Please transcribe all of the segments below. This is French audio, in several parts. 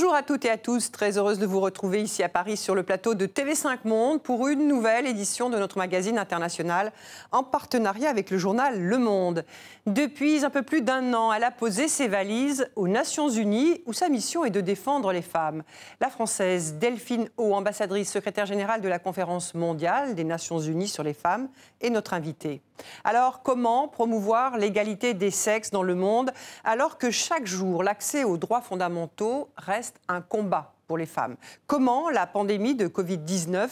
Bonjour à toutes et à tous, très heureuse de vous retrouver ici à Paris sur le plateau de TV5 Monde pour une nouvelle édition de notre magazine international en partenariat avec le journal Le Monde. Depuis un peu plus d'un an, elle a posé ses valises aux Nations Unies où sa mission est de défendre les femmes. La Française Delphine Haut, ambassadrice secrétaire générale de la conférence mondiale des Nations Unies sur les femmes, est notre invitée. Alors comment promouvoir l'égalité des sexes dans le monde alors que chaque jour l'accès aux droits fondamentaux reste un combat pour les femmes? Comment la pandémie de Covid-19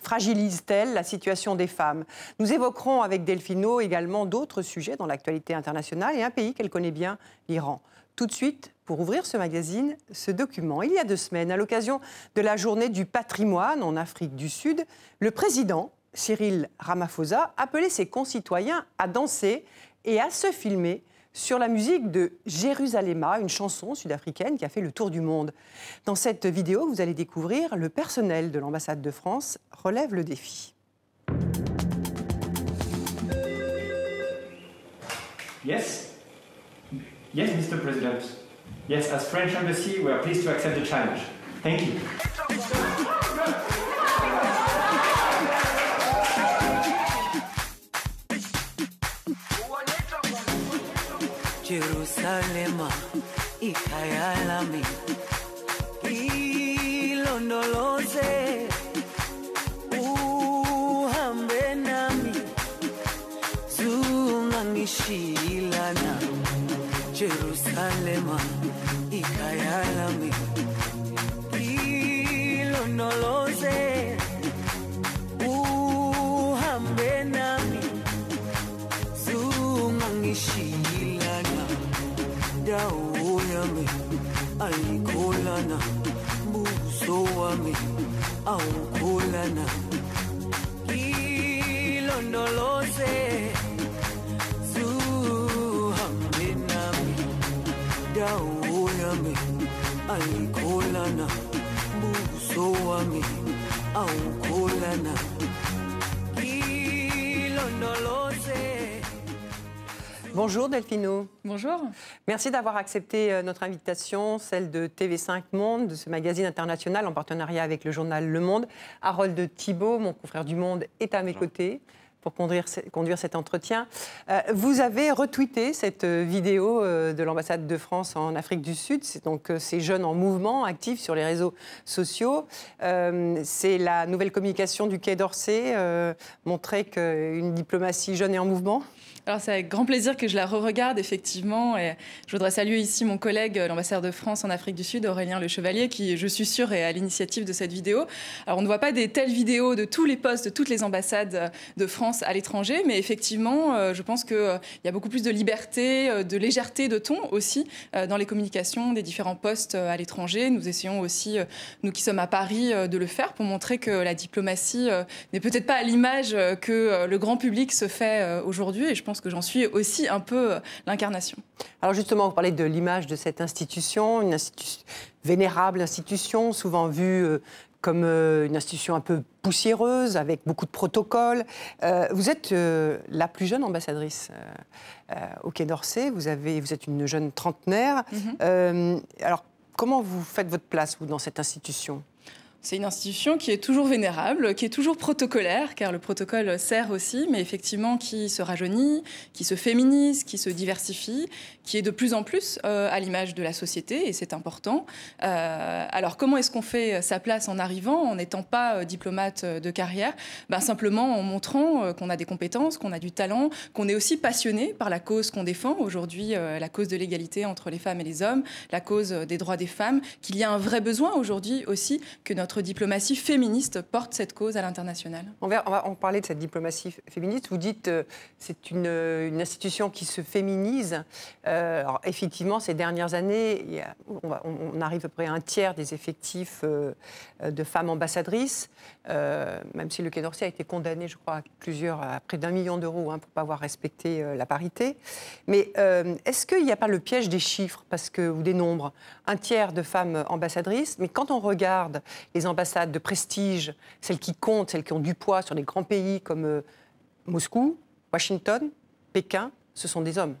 fragilise-t-elle la situation des femmes? Nous évoquerons avec Delphino également d'autres sujets dans l'actualité internationale et un pays qu'elle connaît bien, l'Iran. Tout de suite, pour ouvrir ce magazine, ce document. Il y a deux semaines, à l'occasion de la journée du patrimoine en Afrique du Sud, le président Cyril Ramaphosa appelait ses concitoyens à danser et à se filmer sur la musique de Jérusalemma, une chanson sud-africaine qui a fait le tour du monde. Dans cette vidéo, vous allez découvrir le personnel de l'ambassade de France relève le défi. Yes. Yes, Mr. President. Yes, as French embassy, we are pleased to accept the challenge. Thank you. Jerusalema ikhaya lami ilondoloze Bonjour Delphino. Bonjour. Merci d'avoir accepté euh, notre invitation, celle de TV5 Monde, de ce magazine international en partenariat avec le journal Le Monde. Harold Thibault, mon confrère du Monde, est à mes côtés pour conduire, ce- conduire cet entretien. Euh, vous avez retweeté cette euh, vidéo euh, de l'ambassade de France en Afrique du Sud. C'est donc euh, ces jeunes en mouvement, actifs sur les réseaux sociaux. Euh, C'est la nouvelle communication du Quai d'Orsay, euh, montrer qu'une diplomatie jeune et en mouvement? Alors c'est avec grand plaisir que je la re-regarde effectivement et je voudrais saluer ici mon collègue euh, l'ambassadeur de France en Afrique du Sud Aurélien Le Chevalier qui je suis sûre est à l'initiative de cette vidéo. Alors on ne voit pas des telles vidéos de tous les postes de toutes les ambassades euh, de France à l'étranger mais effectivement euh, je pense qu'il y a beaucoup plus de liberté, de légèreté de ton aussi dans les communications des différents postes à l'étranger. Nous essayons aussi, nous qui sommes à Paris, de le faire pour montrer que la diplomatie n'est peut-être pas à l'image que le grand public se fait aujourd'hui et je pense que j'en suis aussi un peu euh, l'incarnation. Alors justement, vous parlez de l'image de cette institution, une institu- vénérable institution, souvent vue euh, comme euh, une institution un peu poussiéreuse, avec beaucoup de protocoles. Euh, vous êtes euh, la plus jeune ambassadrice euh, au Quai d'Orsay. Vous, avez, vous êtes une jeune trentenaire. Mhm. Euh, alors, comment vous faites votre place, vous, dans cette institution? C'est une institution qui est toujours vénérable, qui est toujours protocolaire, car le protocole sert aussi, mais effectivement qui se rajeunit, qui se féminise, qui se diversifie, qui est de plus en plus euh, à l'image de la société, et c'est important. Euh, alors comment est-ce qu'on fait sa place en arrivant, en n'étant pas euh, diplomate de carrière? Ben, Simplement en montrant qu'on a des compétences, qu'on a du talent, qu'on est aussi passionné par la cause qu'on défend, aujourd'hui la cause de l'égalité entre les femmes et les hommes, la cause des droits des femmes, qu'il y a un vrai besoin aujourd'hui aussi que notre diplomatie féministe porte cette cause à l'international. on va, en parler de cette diplomatie féministe. Vous dites euh, c'est une, euh, une institution qui se féminise. Euh, effectivement, ces dernières années, on, arrive à peu près à un tiers des effectifs de femmes ambassadrices, même si le Quai d'Orsay a été condamné, je crois, à, plusieurs, à près d'un million d'euros hein, pour ne pas avoir respecté la parité. Mais est-ce qu'il n'y a pas le piège des chiffres? Parce que, ou des nombres Un tiers de femmes ambassadrices, mais quand on regarde les ambassades de prestige, celles qui comptent, celles qui ont du poids sur des grands pays comme euh, Moscou, Washington, Pékin, ce sont des hommes.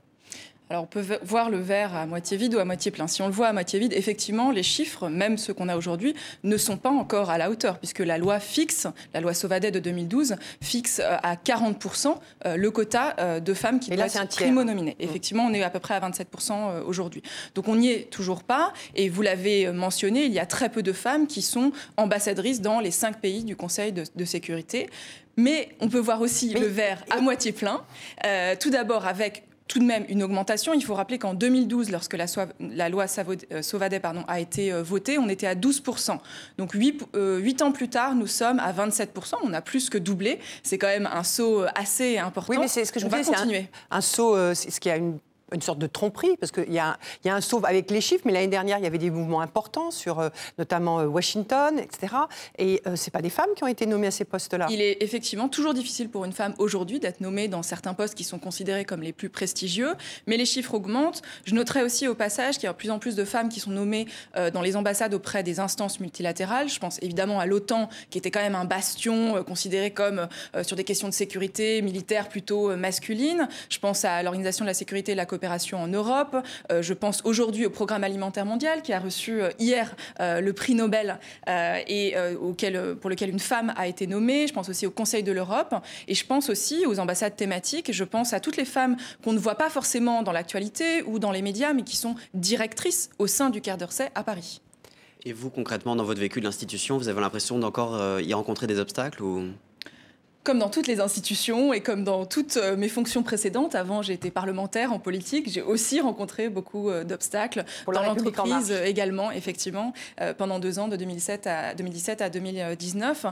Alors on peut voir le verre à moitié vide ou à moitié plein. Si on le voit à moitié vide, effectivement, les chiffres, même ceux qu'on a aujourd'hui, ne sont pas encore à la hauteur, puisque la loi fixe, la loi Sauvadet de 2012, fixe euh, à 40% euh, le quota euh, de femmes qui doivent être primo-nominées. Mmh. Effectivement, on est à peu près à 27% aujourd'hui. Donc on n'y est toujours pas, et vous l'avez mentionné, il y a très peu de femmes qui sont ambassadrices dans les cinq pays du Conseil de, sécurité. Mais on peut voir aussi le verre à moitié plein. tout d'abord avec tout de même une augmentation. Il faut rappeler qu'en 2012, lorsque la, loi euh, Sauvadet pardon, a été euh, votée, on était à 12%. Donc 8, euh, ans plus tard, nous sommes à 27%. On a plus que doublé. C'est quand même un saut assez important. Oui, mais c'est ce que je voulais c'est un, un saut, c'est ce qui a une une sorte de tromperie, parce qu'il y, a un saut avec les chiffres, mais l'année dernière, il y avait des mouvements importants sur euh, notamment euh, Washington, etc. Et euh, ce pas des femmes qui ont été nommées à ces postes-là. Il est effectivement toujours difficile pour une femme aujourd'hui d'être nommée dans certains postes qui sont considérés comme les plus prestigieux, mais les chiffres augmentent. Je noterai aussi au passage qu'il y a de plus en plus de femmes qui sont nommées dans les ambassades auprès des instances multilatérales. Je pense évidemment à l'OTAN, qui était quand même un bastion considéré comme sur des questions de sécurité militaire plutôt masculine. Je pense à l'Organisation de la sécurité et la coopération en Europe. Euh, je pense aujourd'hui au Programme alimentaire mondial qui a reçu euh, hier euh, le prix Nobel et pour lequel une femme a été nommée. Je pense aussi au Conseil de l'Europe et je pense aussi aux ambassades thématiques. Je pense à toutes les femmes qu'on ne voit pas forcément dans l'actualité ou dans les médias, mais qui sont directrices au sein du Quai d'Orsay à Paris. Et vous, concrètement, dans votre vécu de l'institution, vous avez l'impression d'encore y rencontrer des obstacles ou? Comme dans toutes les institutions et comme dans toutes euh, mes fonctions précédentes, avant été parlementaire en politique, j'ai aussi rencontré beaucoup euh, d'obstacles dans l'entreprise également, effectivement, euh, pendant deux ans, de 2007 à 2017 à 2019.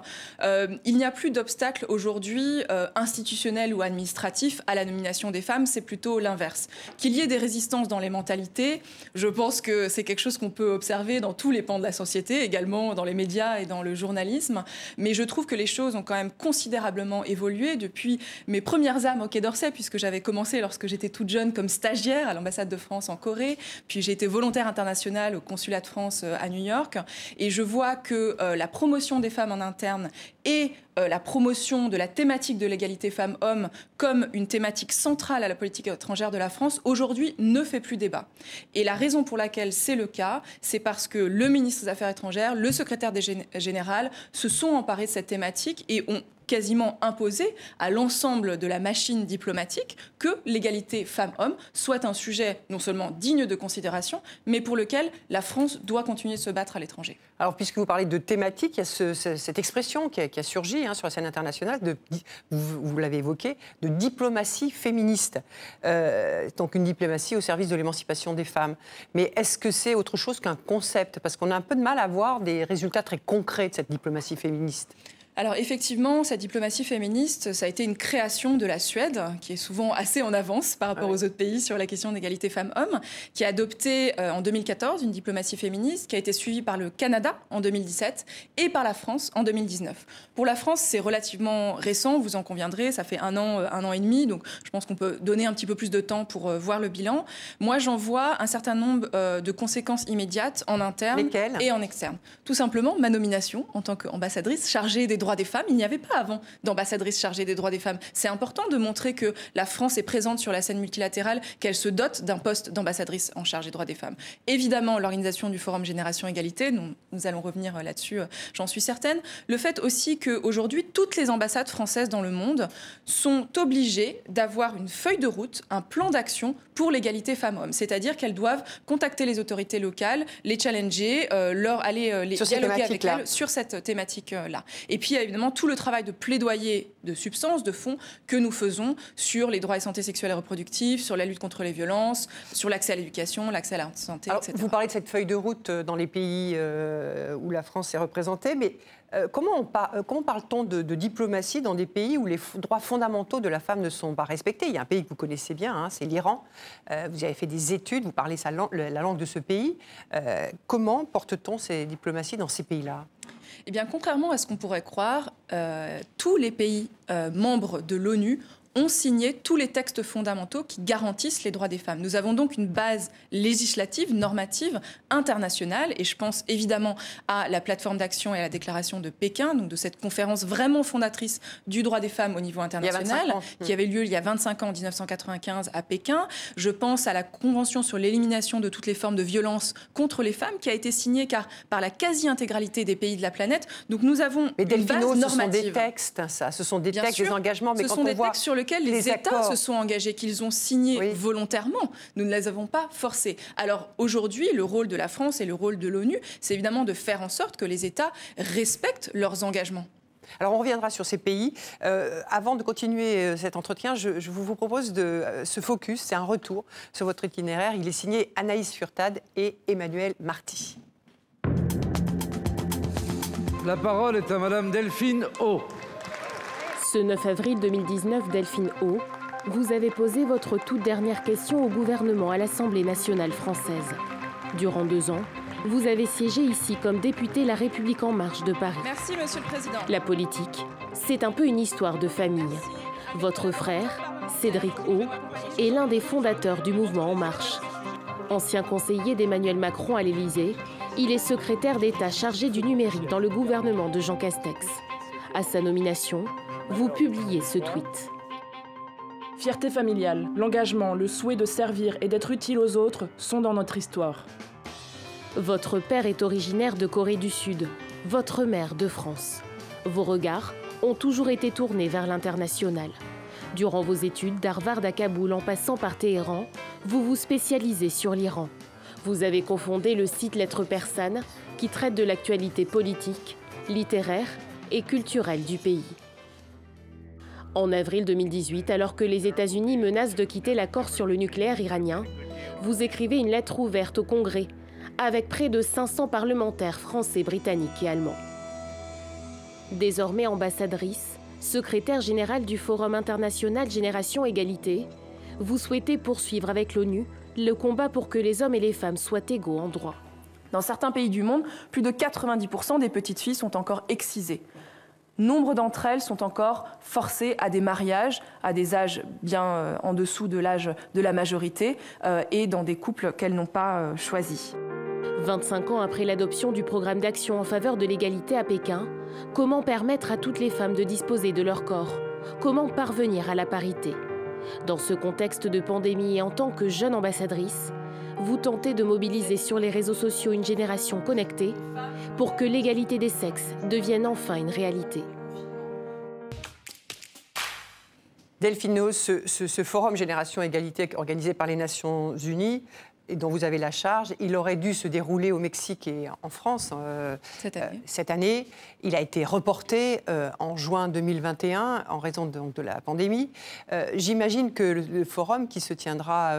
il n'y a plus d'obstacles aujourd'hui institutionnels ou administratifs à la nomination des femmes, c'est plutôt l'inverse. Qu'il y ait des résistances dans les mentalités, je pense que c'est quelque chose qu'on peut observer dans tous les pans de la société, également dans les médias et dans le journalisme, mais je trouve que les choses ont quand même considérablement évolué depuis mes premières âmes au Quai d'Orsay, puisque j'avais commencé lorsque j'étais toute jeune comme stagiaire à l'ambassade de France en Corée, puis j'ai été volontaire international au consulat de France euh, à New York, et je vois que euh, la promotion des femmes en interne et euh, la promotion de la thématique de l'égalité femmes-hommes comme une thématique centrale à la politique étrangère de la France, aujourd'hui ne fait plus débat. Et la raison pour laquelle c'est le cas, c'est parce que le ministre des Affaires étrangères, le secrétaire général se sont emparés de cette thématique et ont quasiment imposé à l'ensemble de la machine diplomatique que l'égalité femmes-hommes soit un sujet non seulement digne de considération, mais pour lequel la France doit continuer de se battre à l'étranger. Alors, puisque vous parlez de thématique, il y a cette expression qui a, surgi hein, sur la scène internationale, vous, l'avez évoqué, de diplomatie féministe. Euh, donc, une diplomatie au service de l'émancipation des femmes. Mais est-ce que c'est autre chose qu'un concept? Parce qu'on a un peu de mal à voir des résultats très concrets de cette diplomatie féministe alors effectivement, cette diplomatie féministe, ça a été une création de la Suède, qui est souvent assez en avance par rapport aux autres pays sur la question d'égalité femmes-hommes, qui a adopté euh, en 2014 une diplomatie féministe, qui a été suivie par le Canada en 2017 et par la France en 2019. Pour la France, c'est relativement récent, vous en conviendrez, ça fait un an, euh, un an et demi, donc je pense qu'on peut donner un petit peu plus de temps pour euh, voir le bilan. Moi, j'en vois un certain nombre de conséquences immédiates en interne et en externe. Tout simplement, ma nomination en tant qu'ambassadrice chargée des droits des femmes. Il n'y avait pas avant d'ambassadrice chargée des droits des femmes. C'est important de montrer que la France est présente sur la scène multilatérale, qu'elle se dote d'un poste d'ambassadrice en charge des droits des femmes. Évidemment, l'organisation du Forum Génération Égalité, nous, nous allons revenir euh, là-dessus, euh, j'en suis certaine. Le fait aussi qu'aujourd'hui, toutes les ambassades françaises dans le monde sont obligées d'avoir une feuille de route, un plan d'action pour l'égalité femmes-hommes. C'est-à-dire qu'elles doivent contacter les autorités locales, les challenger, euh, leur aller les dialoguer avec elles sur cette thématique-là. Et puis, il y a évidemment tout le travail de plaidoyer de substance, de fond, que nous faisons sur les droits et santé sexuelle et reproductive, sur la lutte contre les violences, sur l'accès à l'éducation, l'accès à la santé, etc. Vous parlez de cette feuille de route euh, dans les pays euh, où la France est représentée, mais euh, comment, on parle-t-on de, diplomatie dans des pays où les droits fondamentaux de la femme ne sont pas respectés? Il y a un pays que vous connaissez bien, hein, c'est l'Iran. vous avez fait des études, vous parlez la langue de ce pays. comment porte-t-on ces diplomaties dans ces pays-là? Eh bien, contrairement à ce qu'on pourrait croire, euh, tous les pays euh, membres de l'ONU ont signé tous les textes fondamentaux qui garantissent les droits des femmes. Nous avons donc une base législative, normative, internationale, et je pense évidemment à la plateforme d'action et à la déclaration de Pékin, donc de cette conférence vraiment fondatrice du droit des femmes au niveau international, qui avait lieu il y a 25 ans, en 1995, à Pékin. Je pense à la Convention sur l'élimination de toutes les formes de violence contre les femmes, qui a été signée car, par la quasi-intégralité des pays de la planète. Donc nous avons mais une base normative. ce sont des textes, ça, ce sont des textes, des engagements. Mais ce sont des textes sur les, États se sont engagés, qu'ils ont signés volontairement. Nous ne les avons pas forcés. Alors aujourd'hui, le rôle de la France et le rôle de l'ONU, c'est évidemment de faire en sorte que les États respectent leurs engagements. Alors on reviendra sur ces pays. Euh, avant de continuer euh, cet entretien, je, vous propose de euh, ce focus, c'est un retour sur votre itinéraire. Il est signé Anaïs Furtad et Emmanuel Marty. La parole est à Madame Delphine O. Ce 9 avril 2019, Delphine O, vous avez posé votre toute dernière question au gouvernement à l'Assemblée nationale française. Durant deux ans, vous avez siégé ici comme député La République en marche de Paris. Merci, Monsieur le Président. La politique, c'est un peu une histoire de famille. Votre frère, Cédric O, est l'un des fondateurs du mouvement En Marche. Ancien conseiller d'Emmanuel Macron à l'Élysée, il est secrétaire d'État chargé du numérique dans le gouvernement de Jean Castex. À sa nomination, vous publiez ce tweet. Fierté familiale, l'engagement, le souhait de servir et d'être utile aux autres sont dans notre histoire. Votre père est originaire de Corée du Sud, votre mère de France. Vos regards ont toujours été tournés vers l'international. Durant vos études d'Harvard à Kaboul en passant par Téhéran, vous vous spécialisez sur l'Iran. Vous avez confondé le site Lettres Persanes qui traite de l'actualité politique, littéraire et culturelle du pays. En avril 2018, alors que les États-Unis menacent de quitter l'accord sur le nucléaire iranien, vous écrivez une lettre ouverte au Congrès avec près de 500 parlementaires français, britanniques et allemands. Désormais ambassadrice, secrétaire générale du Forum international Génération Égalité, vous souhaitez poursuivre avec l'ONU le combat pour que les hommes et les femmes soient égaux en droit. Dans certains pays du monde, plus de 90% des petites filles sont encore excisées. Nombre d'entre elles sont encore forcées à des mariages à des âges bien euh, en dessous de l'âge de la majorité euh, et dans des couples qu'elles n'ont pas euh, choisis. 25 ans après l'adoption du programme d'action en faveur de l'égalité à Pékin, comment permettre à toutes les femmes de disposer de leur corps? Comment parvenir à la parité? Dans ce contexte de pandémie et en tant que jeune ambassadrice, vous tentez de mobiliser sur les réseaux sociaux une génération connectée pour que l'égalité des sexes devienne enfin une réalité. Delphino, ce, ce, forum Génération Égalité organisé par les Nations Unies et dont vous avez la charge, il aurait dû se dérouler au Mexique et en France euh, euh, cette, année. Il a été reporté euh, en juin 2021 en raison de, de la pandémie. J'imagine que le, forum qui se tiendra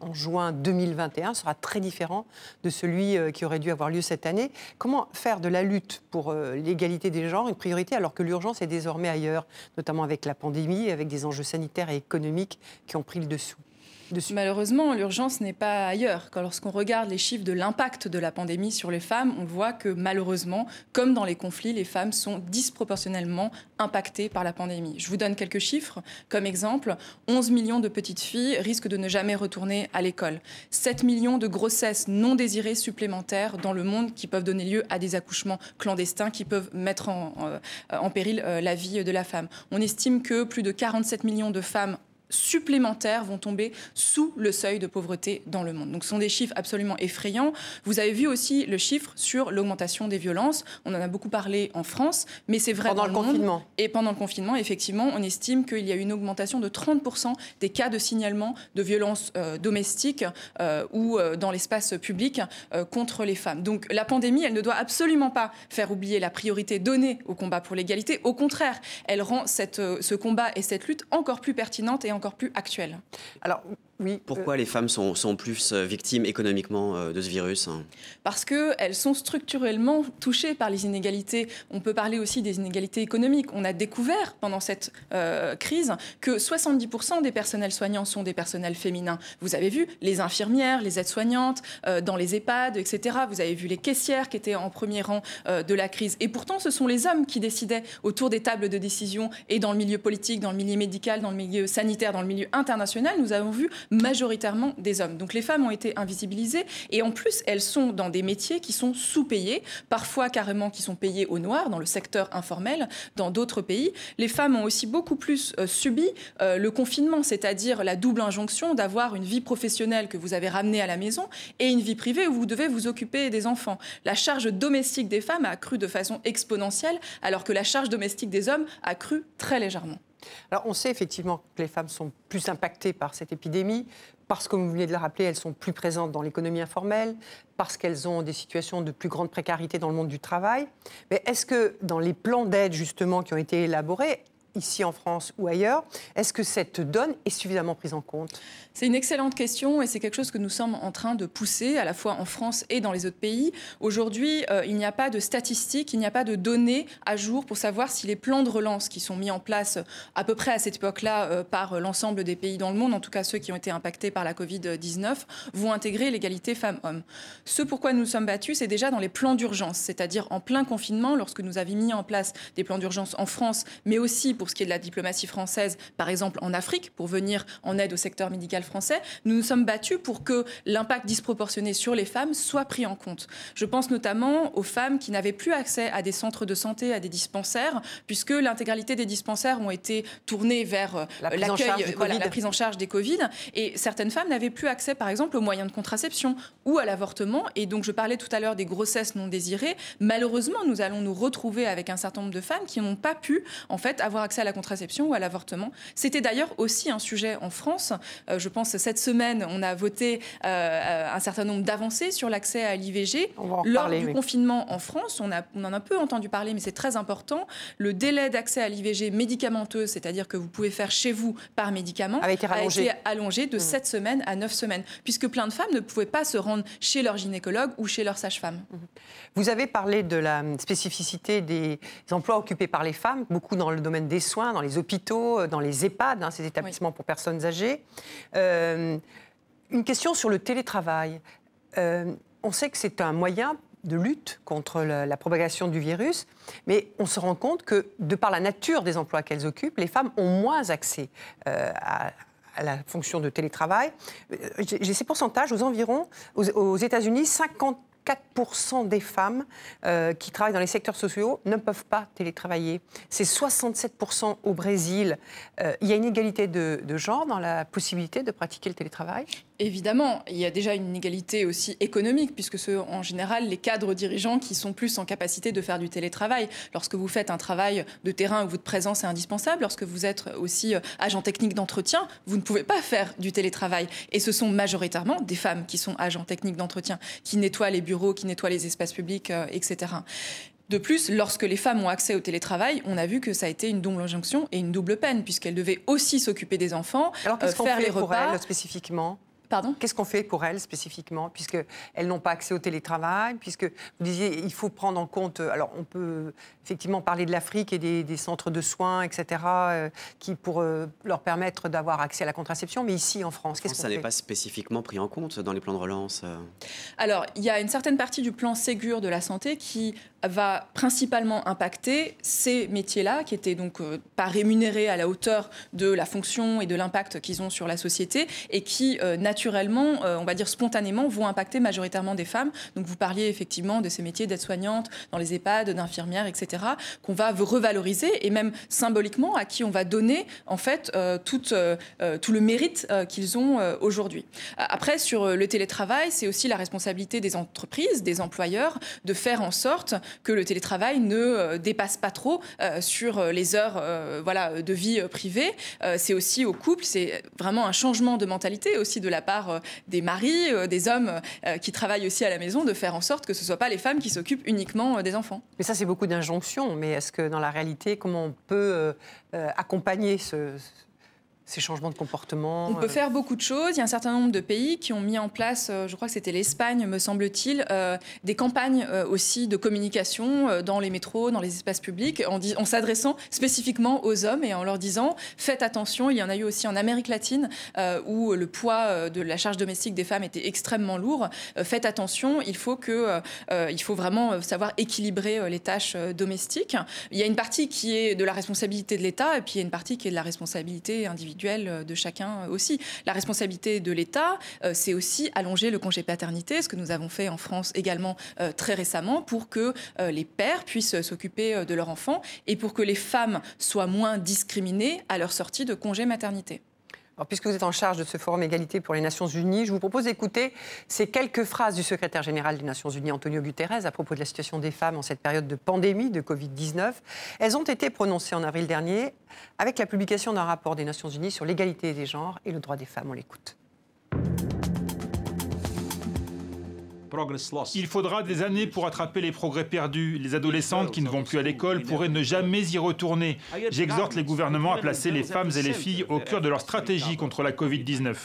en juin 2021 sera très différent de celui qui aurait dû avoir lieu cette année. Comment faire de la lutte pour l'égalité des genres une priorité alors que l'urgence est désormais ailleurs, notamment avec la pandémie, avec des enjeux sanitaires et économiques qui ont pris le dessous? Malheureusement, l'urgence n'est pas ailleurs. Lorsqu'on regarde les chiffres de l'impact de la pandémie sur les femmes, on voit que malheureusement, comme dans les conflits, les femmes sont disproportionnellement impactées par la pandémie. Je vous donne quelques chiffres. Comme exemple, 11 millions de petites filles risquent de ne jamais retourner à l'école. 7 millions de grossesses non désirées supplémentaires dans le monde qui peuvent donner lieu à des accouchements clandestins qui peuvent mettre en, euh, péril euh, la vie de la femme. On estime que plus de 47 millions de femmes supplémentaires vont tomber sous le seuil de pauvreté dans le monde. Donc ce sont des chiffres absolument effrayants. Vous avez vu aussi le chiffre sur l'augmentation des violences. On en a beaucoup parlé en France, mais c'est vrai pendant le, confinement. Et pendant le confinement, effectivement, on estime qu'il y a une augmentation de 30% des cas de signalement de violences euh, domestiques euh, ou euh, dans l'espace public contre les femmes. Donc la pandémie, elle ne doit absolument pas faire oublier la priorité donnée au combat pour l'égalité. Au contraire, elle rend cette, ce combat et cette lutte encore plus pertinente et encore plus actuelle. Oui. Pourquoi les femmes sont, sont plus euh, victimes économiquement euh, de ce virus hein? Parce qu'elles sont structurellement touchées par les inégalités. On peut parler aussi des inégalités économiques. On a découvert pendant cette euh, crise que 70% des personnels soignants sont des personnels féminins. Vous avez vu les infirmières, les aides-soignantes, euh, dans les EHPAD, etc. Vous avez vu les caissières qui étaient en premier rang euh, de la crise. Et pourtant, ce sont les hommes qui décidaient autour des tables de décision et dans le milieu politique, dans le milieu médical, dans le milieu sanitaire, dans le milieu international. Nous avons vu majoritairement des hommes. Donc les femmes ont été invisibilisées et en plus elles sont dans des métiers qui sont sous-payés, parfois carrément qui sont payés au noir dans le secteur informel dans d'autres pays. Les femmes ont aussi beaucoup plus euh, subi euh, le confinement, c'est-à-dire la double injonction d'avoir une vie professionnelle que vous avez ramenée à la maison et une vie privée où vous devez vous occuper des enfants. La charge domestique des femmes a accru de façon exponentielle alors que la charge domestique des hommes a cru très légèrement. Alors, on sait effectivement que les femmes sont plus impactées par cette épidémie, parce que, comme vous venez de le rappeler, elles sont plus présentes dans l'économie informelle, parce qu'elles ont des situations de plus grande précarité dans le monde du travail. Mais est-ce que dans les plans d'aide, justement, qui ont été élaborés, ici en France ou ailleurs, est-ce que cette donne est suffisamment prise en compte? C'est une excellente question et c'est quelque chose que nous sommes en train de pousser à la fois en France et dans les autres pays. Aujourd'hui, euh, il n'y a pas de statistiques, il n'y a pas de données à jour pour savoir si les plans de relance qui sont mis en place à peu près à cette époque-là euh, par l'ensemble des pays dans le monde, en tout cas ceux qui ont été impactés par la Covid-19, vont intégrer l'égalité femmes-hommes. Ce pourquoi nous nous sommes battus, c'est déjà dans les plans d'urgence, c'est-à-dire en plein confinement, lorsque nous avions mis en place des plans d'urgence en France, mais aussi pour ce qui est de la diplomatie française, par exemple en Afrique, pour venir en aide au secteur médical français, nous nous sommes battus pour que l'impact disproportionné sur les femmes soit pris en compte. Je pense notamment aux femmes qui n'avaient plus accès à des centres de santé, à des dispensaires, puisque l'intégralité des dispensaires ont été tournés vers euh, La prise en charge l'accueil, voilà, Covid. la prise en charge des Covid. Et certaines femmes n'avaient plus accès, par exemple, aux moyens de contraception ou à l'avortement. Et donc, je parlais tout à l'heure des grossesses non désirées. Malheureusement, nous allons nous retrouver avec un certain nombre de femmes qui n'ont pas pu, en fait, avoir accès à la contraception ou à l'avortement. C'était d'ailleurs aussi un sujet en France. Euh, je pense cette semaine, on a voté euh, un certain nombre d'avancées sur l'accès à l'IVG. Lors du oui. confinement en France, on, a, on en a peu entendu parler, mais c'est très important. Le délai d'accès à l'IVG médicamenteuse, c'est-à-dire que vous pouvez faire chez vous par médicament, A été allongé de 7 semaines à 9 semaines, puisque plein de femmes ne pouvaient pas se rendre chez leur gynécologue ou chez leur sage-femme. Vous avez parlé de la spécificité des emplois occupés par les femmes, beaucoup dans le domaine des soins, dans les hôpitaux, euh, dans les EHPAD, hein, ces établissements pour personnes âgées. Euh, une question sur le télétravail. Euh, on sait que c'est un moyen de lutte contre la, la propagation du virus, mais on se rend compte que, de par la nature des emplois qu'elles occupent, les femmes ont moins accès euh, à, à la fonction de télétravail. J'ai ces pourcentages aux environs. Aux, aux États-Unis, 54% des femmes euh, qui travaillent dans les secteurs sociaux ne peuvent pas télétravailler. C'est 67% au Brésil. Euh, il y a une égalité de, genre dans la possibilité de pratiquer le télétravail? Évidemment, il y a déjà une inégalité aussi économique, puisque ce, en général, les cadres dirigeants qui sont plus en capacité de faire du télétravail. Lorsque vous faites un travail de terrain où votre présence est indispensable, lorsque vous êtes aussi euh, agent technique d'entretien, vous ne pouvez pas faire du télétravail. Et ce sont majoritairement des femmes qui sont agents techniques d'entretien, qui nettoient les bureaux, qui nettoient les espaces publics, euh, etc. De plus, lorsque les femmes ont accès au télétravail, on a vu que ça a été une double injonction et une double peine, puisqu'elles devaient aussi s'occuper des enfants, Alors euh, faire les pour repas. spécifiquement? Pardon? Qu'est-ce qu'on fait pour elles spécifiquement, puisqu'elles n'ont pas accès au télétravail, puisque vous disiez il faut prendre en compte, euh, alors on peut effectivement parler de l'Afrique et des, des centres de soins, etc., euh, qui pour euh, leur permettre d'avoir accès à la contraception, mais ici en France, qu'est-ce Ça qu'on n'est fait? pas spécifiquement pris en compte dans les plans de relance. euh. Alors, il y a une certaine partie du plan Ségur de la santé qui va principalement impacter ces métiers-là, qui étaient donc euh, pas rémunérés à la hauteur de la fonction et de l'impact qu'ils ont sur la société, et qui euh, naturellement, euh, on va dire spontanément, vont impacter majoritairement des femmes. Donc, vous parliez effectivement de ces métiers d'aide-soignante dans les EHPAD, d'infirmières, etc., qu'on va revaloriser et même symboliquement à qui on va donner en fait tout, tout le mérite qu'ils ont aujourd'hui. Après, sur le télétravail, c'est aussi la responsabilité des entreprises, des employeurs, de faire en sorte que le télétravail ne euh, dépasse pas trop euh, sur euh, les heures voilà, de vie privée. C'est aussi au couple, c'est vraiment un changement de mentalité aussi de la part des maris, des hommes qui travaillent aussi à la maison, de faire en sorte que ce ne soient pas les femmes qui s'occupent uniquement des enfants. Mais ça, c'est beaucoup d'injonctions. Mais est-ce que dans la réalité, comment on peut accompagner ce, ces changements de comportement On peut euh, faire beaucoup de choses. Il y a un certain nombre de pays qui ont mis en place, euh, je crois que c'était l'Espagne, me semble-t-il, euh, des campagnes euh, aussi de communication euh, dans les métros, dans les espaces publics, en, en s'adressant spécifiquement aux hommes et en leur disant faites attention. Il y en a eu aussi en Amérique latine où le poids de la charge domestique des femmes était extrêmement lourd. Faites attention. Il faut que, il faut vraiment savoir équilibrer les tâches domestiques. Il y a une partie qui est de la responsabilité de l'État et puis il y a une partie qui est de la responsabilité individuelle euh, de chacun euh, aussi. La responsabilité de l'État, euh, c'est aussi allonger le congé paternité, ce que nous avons fait en France également très récemment, pour que les pères puissent s'occuper de leurs enfants et pour que les femmes soient moins discriminées à leur sortie de congé maternité. Puisque vous êtes en charge de ce forum égalité pour les Nations Unies, je vous propose d'écouter ces quelques phrases du secrétaire général des Nations Unies, Antonio Guterres, à propos de la situation des femmes en cette période de pandémie de Covid-19. Elles ont été prononcées en avril dernier avec la publication d'un rapport des Nations Unies sur l'égalité des genres et le droit des femmes. On l'écoute. Il faudra des années pour rattraper les progrès perdus. Les adolescentes qui ne vont plus à l'école pourraient ne jamais y retourner. J'exhorte les gouvernements à placer les femmes et les filles au cœur de leur stratégie contre la Covid-19.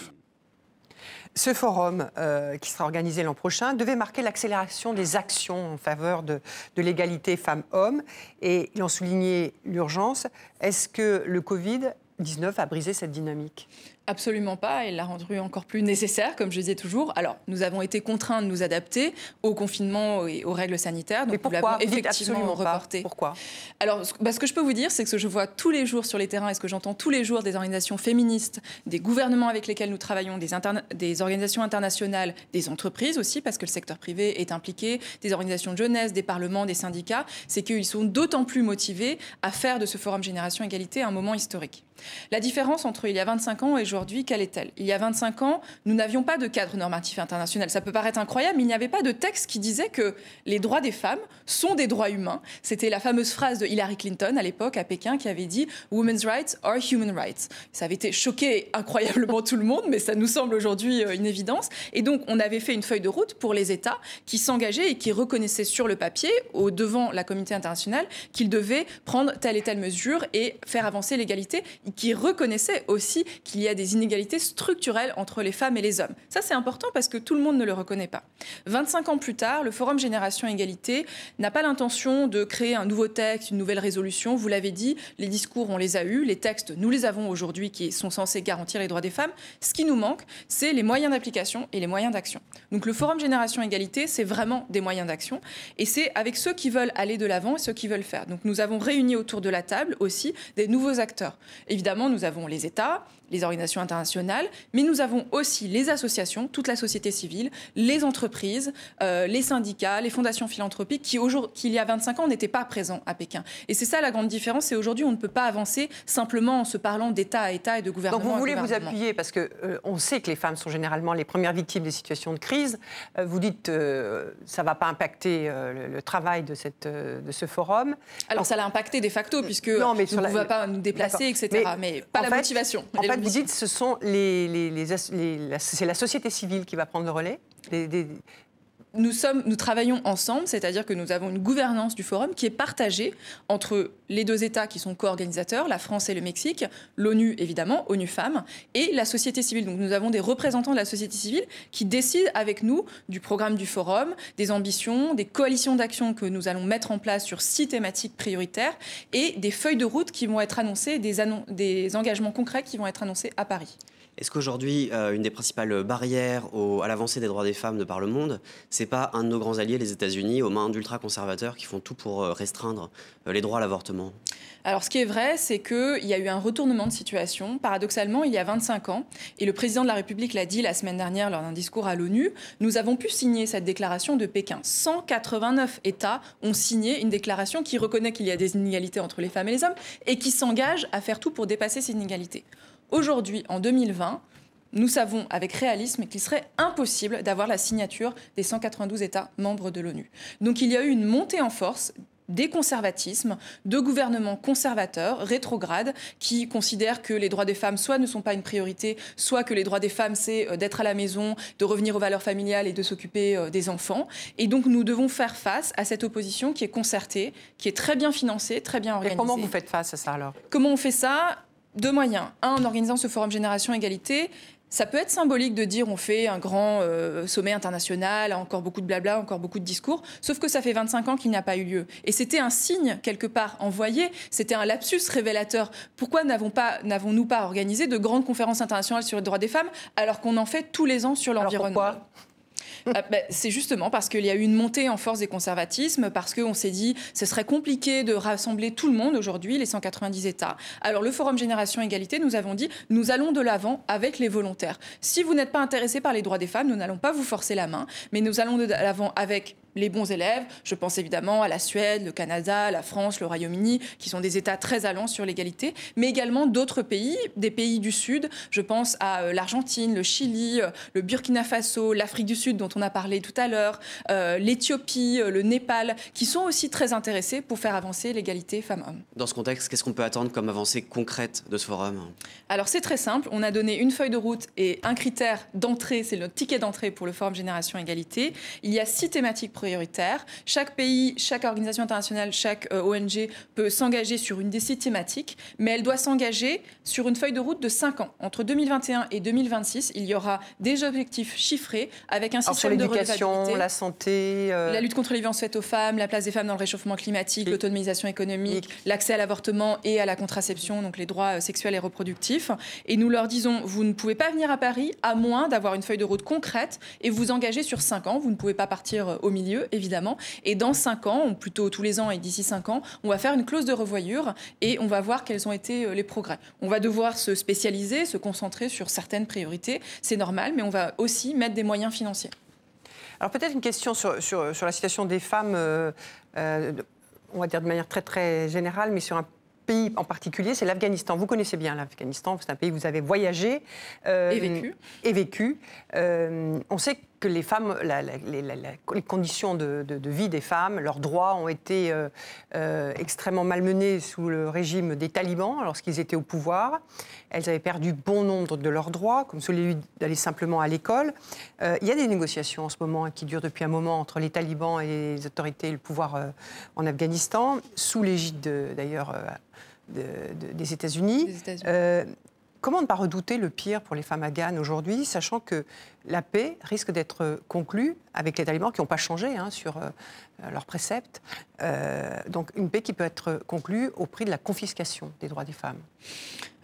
Ce forum, euh, qui sera organisé l'an prochain, devait marquer l'accélération des actions en faveur de, de l'égalité femmes-hommes. Et il en soulignait l'urgence. Est-ce que le Covid-19 a brisé cette dynamique? Absolument pas, il l'a rendu encore plus nécessaire, comme je disais toujours. Alors, nous avons été contraints de nous adapter au confinement et aux règles sanitaires, donc Mais nous pourquoi? Dites effectivement absolument pas. reporté. Pourquoi? Alors, ce- bah, ce que je peux vous dire, c'est que ce que je vois tous les jours sur les terrains et ce que j'entends tous les jours des organisations féministes, des gouvernements avec lesquels nous travaillons, des, interna- des organisations internationales, des entreprises aussi, parce que le secteur privé est impliqué, des organisations de jeunesse, des parlements, des syndicats, c'est qu'ils sont d'autant plus motivés à faire de ce Forum Génération Égalité un moment historique. La différence entre il y a 25 ans et aujourd'hui, quelle est-elle? Il y a 25 ans, nous n'avions pas de cadre normatif international. Ça peut paraître incroyable, mais il n'y avait pas de texte qui disait que les droits des femmes sont des droits humains. C'était la fameuse phrase de Hillary Clinton à l'époque à Pékin qui avait dit Women's rights are human rights. Ça avait été choqué incroyablement tout le monde, mais ça nous semble aujourd'hui euh, une évidence. Et donc, on avait fait une feuille de route pour les États qui s'engageaient et qui reconnaissaient sur le papier, au devant la communauté internationale, qu'ils devaient prendre telle et telle mesure et faire avancer l'égalité, qui reconnaissaient aussi qu'il y a des inégalités structurelles entre les femmes et les hommes. Ça, c'est important parce que tout le monde ne le reconnaît pas. 25 ans plus tard, le Forum Génération Égalité n'a pas l'intention de créer un nouveau texte, une nouvelle résolution. Vous l'avez dit, les discours, on les a eus, les textes, nous les avons aujourd'hui qui sont censés garantir les droits des femmes. Ce qui nous manque, c'est les moyens d'application et les moyens d'action. Donc le Forum Génération Égalité, c'est vraiment des moyens d'action et c'est avec ceux qui veulent aller de l'avant et ceux qui veulent faire. Donc nous avons réuni autour de la table aussi des nouveaux acteurs. Évidemment, nous avons les États, les organisations internationales, mais nous avons aussi les associations, toute la société civile, les entreprises, euh, les syndicats, les fondations philanthropiques qui, qui, il y a 25 ans, n'étaient pas présents à Pékin. Et c'est ça la grande différence. Et aujourd'hui, on ne peut pas avancer simplement en se parlant d'État à État et de gouvernement Donc vous à voulez vous appuyer, parce qu'on on sait que les femmes sont généralement les premières victimes des situations de crise. Euh, vous dites euh, ça ne va pas impacter euh, le, le travail de, cette, euh, de ce forum. Alors ça l'a impacté de facto, puisque Non, mais sur ne la- pouvons pas nous déplacer, etc. Mais, pas la fait- motivation. En et fait, vous ce sont les, les- les les- c'est la société civile qui va prendre le relais Les- des- nous, travaillons ensemble, c'est-à-dire que nous avons une gouvernance du forum qui est partagée entre les deux États qui sont co-organisateurs, la France et le Mexique, l'ONU évidemment, ONU Femmes, et la société civile. Donc nous avons des représentants de la société civile qui décident avec nous du programme du forum, des ambitions, des coalitions d'action que nous allons mettre en place sur six thématiques prioritaires et des feuilles de route qui vont être annoncées, des, annon- des engagements concrets qui vont être annoncés à Paris. Est-ce qu'aujourd'hui, euh, une des principales barrières à l'avancée des droits des femmes de par le monde, c'est pas un de nos grands alliés, les États-Unis, aux mains d'ultra-conservateurs qui font tout pour euh, restreindre euh, les droits à l'avortement? Alors, ce qui est vrai, c'est qu'il y a eu un retournement de situation. Paradoxalement, il y a 25 ans, et le président de la République l'a dit la semaine dernière lors d'un discours à l'ONU, nous avons pu signer cette déclaration de Pékin. 189 États ont signé une déclaration qui reconnaît qu'il y a des inégalités entre les femmes et les hommes et qui s'engage à faire tout pour dépasser ces inégalités. Aujourd'hui, en 2020, nous savons avec réalisme qu'il serait impossible d'avoir la signature des 192 États membres de l'ONU. Donc il y a eu une montée en force des conservatismes, de gouvernements conservateurs, rétrogrades, qui considèrent que les droits des femmes soit ne sont pas une priorité, soit que les droits des femmes, c'est euh, d'être à la maison, de revenir aux valeurs familiales et de s'occuper euh, des enfants. Et donc nous devons faire face à cette opposition qui est concertée, qui est très bien financée, très bien Et organisée. comment vous faites face à ça alors? Comment on fait ça? Deux moyens. Un, en organisant ce forum Génération Égalité, ça peut être symbolique de dire on fait un grand euh, sommet international, encore beaucoup de blabla, encore beaucoup de discours, sauf que ça fait 25 ans qu'il n'y a pas eu lieu. Et c'était un signe, quelque part, envoyé, c'était un lapsus révélateur. Pourquoi n'avons-nous pas, pas organisé de grandes conférences internationales sur les droits des femmes alors qu'on en fait tous les ans sur l'environnement? Ah, bah, c'est justement parce qu'il y a eu une montée en force des conservatismes, parce qu'on s'est dit ce serait compliqué de rassembler tout le monde aujourd'hui, les 190 États. Alors le Forum Génération Égalité, nous avons dit nous allons de l'avant avec les volontaires. Si vous n'êtes pas intéressé par les droits des femmes, nous n'allons pas vous forcer la main, mais nous allons de l'avant avec les bons élèves. Je pense évidemment à la Suède, le Canada, la France, le Royaume-Uni, qui sont des États très allants sur l'égalité, mais également d'autres pays, des pays du Sud. Je pense à euh, l'Argentine, le Chili, euh, le Burkina Faso, l'Afrique du Sud, dont on a parlé tout à l'heure, euh, l'Éthiopie, le Népal, qui sont aussi très intéressés pour faire avancer l'égalité femmes-hommes. Dans ce contexte, qu'est-ce qu'on peut attendre comme avancée concrète de ce forum? Alors c'est très simple. On a donné une feuille de route et un critère d'entrée, c'est notre ticket d'entrée pour le Forum Génération Égalité. Il y a six thématiques Chaque pays, chaque organisation internationale, chaque euh, ONG peut s'engager sur une des six thématiques, mais elle doit s'engager sur une feuille de route de 5 ans. Entre 2021 et 2026, il y aura des objectifs chiffrés avec un système de l'éducation, la santé, euh, la lutte contre les violences faites aux femmes, la place des femmes dans le réchauffement climatique, l'autonomisation économique, l'accès à l'avortement et à la contraception, donc les droits euh, sexuels et reproductifs. Et nous leur disons, vous ne pouvez pas venir à Paris à moins d'avoir une feuille de route concrète et vous engager sur 5 ans. Vous ne pouvez pas partir au milieu évidemment. Et dans cinq ans, ou plutôt tous les ans et d'ici cinq ans, on va faire une clause de revoyure et on va voir quels ont été euh, les progrès. On va devoir se spécialiser, se concentrer sur certaines priorités. C'est normal, mais on va aussi mettre des moyens financiers. Alors peut-être une question sur, sur, sur, la situation des femmes, euh, euh, on va dire de manière très très générale, mais sur un pays en particulier, c'est l'Afghanistan. Vous connaissez bien l'Afghanistan, c'est un pays où vous avez voyagé. et vécu. Et vécu. on sait que que les femmes, les, conditions de, vie des femmes, leurs droits ont été euh, euh, extrêmement malmenés sous le régime des talibans lorsqu'ils étaient au pouvoir. Elles avaient perdu bon nombre de leurs droits, comme celui d'aller simplement à l'école. Euh, il y a des négociations en ce moment qui durent depuis un moment entre les talibans et les autorités et le pouvoir en Afghanistan, sous l'égide d'ailleurs des États-Unis. Comment ne pas redouter le pire pour les femmes afghanes aujourd'hui, sachant que la paix risque d'être conclue avec les talibans qui n'ont pas changé hein, sur euh, leurs préceptes. Euh, donc une paix qui peut être conclue au prix de la confiscation des droits des femmes.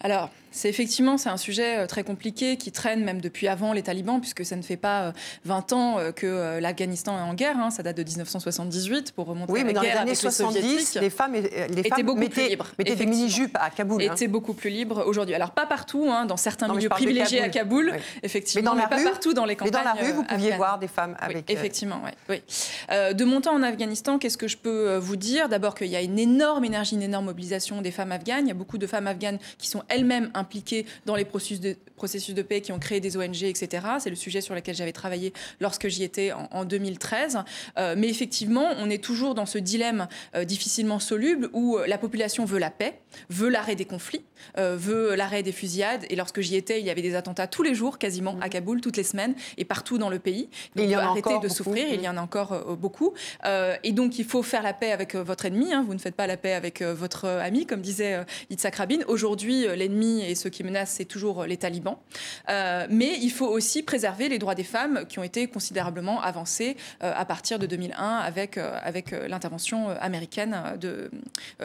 Alors, c'est effectivement c'est un sujet euh, très compliqué qui traîne même depuis avant les talibans, puisque ça ne fait pas 20 ans que l'Afghanistan est en guerre. Hein. ça date de 1978 pour remonter oui, à la mais dans les années 70, les femmes, les étaient femmes beaucoup mettaient, plus libres. mettaient des mini-jupes à Kaboul. Hein. Étaient beaucoup plus libres aujourd'hui. Alors pas partout, dans certains milieux privilégiés à Kaboul, effectivement, mais, pas partout dans les campagnes. Mais dans la rue, vous pouviez voir des femmes avec. Oui, effectivement, oui. Euh, de mon temps en Afghanistan, qu'est-ce que je peux euh, vous dire? D'abord qu'il y a une énorme énergie, une énorme mobilisation des femmes afghanes. Il y a beaucoup de femmes afghanes qui sont elles-mêmes impliquées dans les processus de, processus de paix, qui ont créé des ONG, etc. C'est le sujet sur lequel j'avais travaillé lorsque j'y étais en, 2013. Euh, mais effectivement, on est toujours dans ce dilemme difficilement soluble où la population veut la paix, veut l'arrêt des conflits, veut l'arrêt des fusillades. Et lorsque j'y étais, il y avait des attentats tous les jours, quasiment, à Kaboul, toutes les semaines, et partout dans le pays. Donc, il y en a arrêter de souffrir, il y en a encore euh, beaucoup. Euh, et donc, il faut faire la paix avec euh, votre ennemi. Hein. Vous ne faites pas la paix avec votre ami, comme disait Yitzhak Rabin. Aujourd'hui, l'ennemi et ceux qui menacent, c'est toujours les talibans. Mais il faut aussi préserver les droits des femmes qui ont été considérablement avancés à partir de 2001 avec, avec l'intervention américaine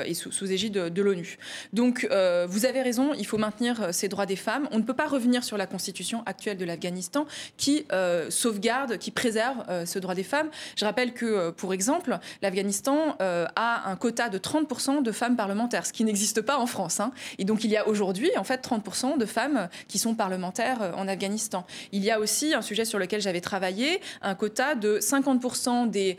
et sous, sous égide de, l'ONU. Donc, vous avez raison, il faut maintenir ces droits des femmes. On ne peut pas revenir sur la constitution actuelle de l'Afghanistan qui sauvegarde, qui préserve ce droit des femmes. Je rappelle que, euh, pour exemple, l'Afghanistan euh, a un quota de 30% de femmes parlementaires, ce qui n'existe pas en France. Hein. Et donc, il y a aujourd'hui, en fait, 30% de femmes qui sont parlementaires euh, en Afghanistan. Il y a aussi un sujet sur lequel j'avais travaillé, un quota de 50% des,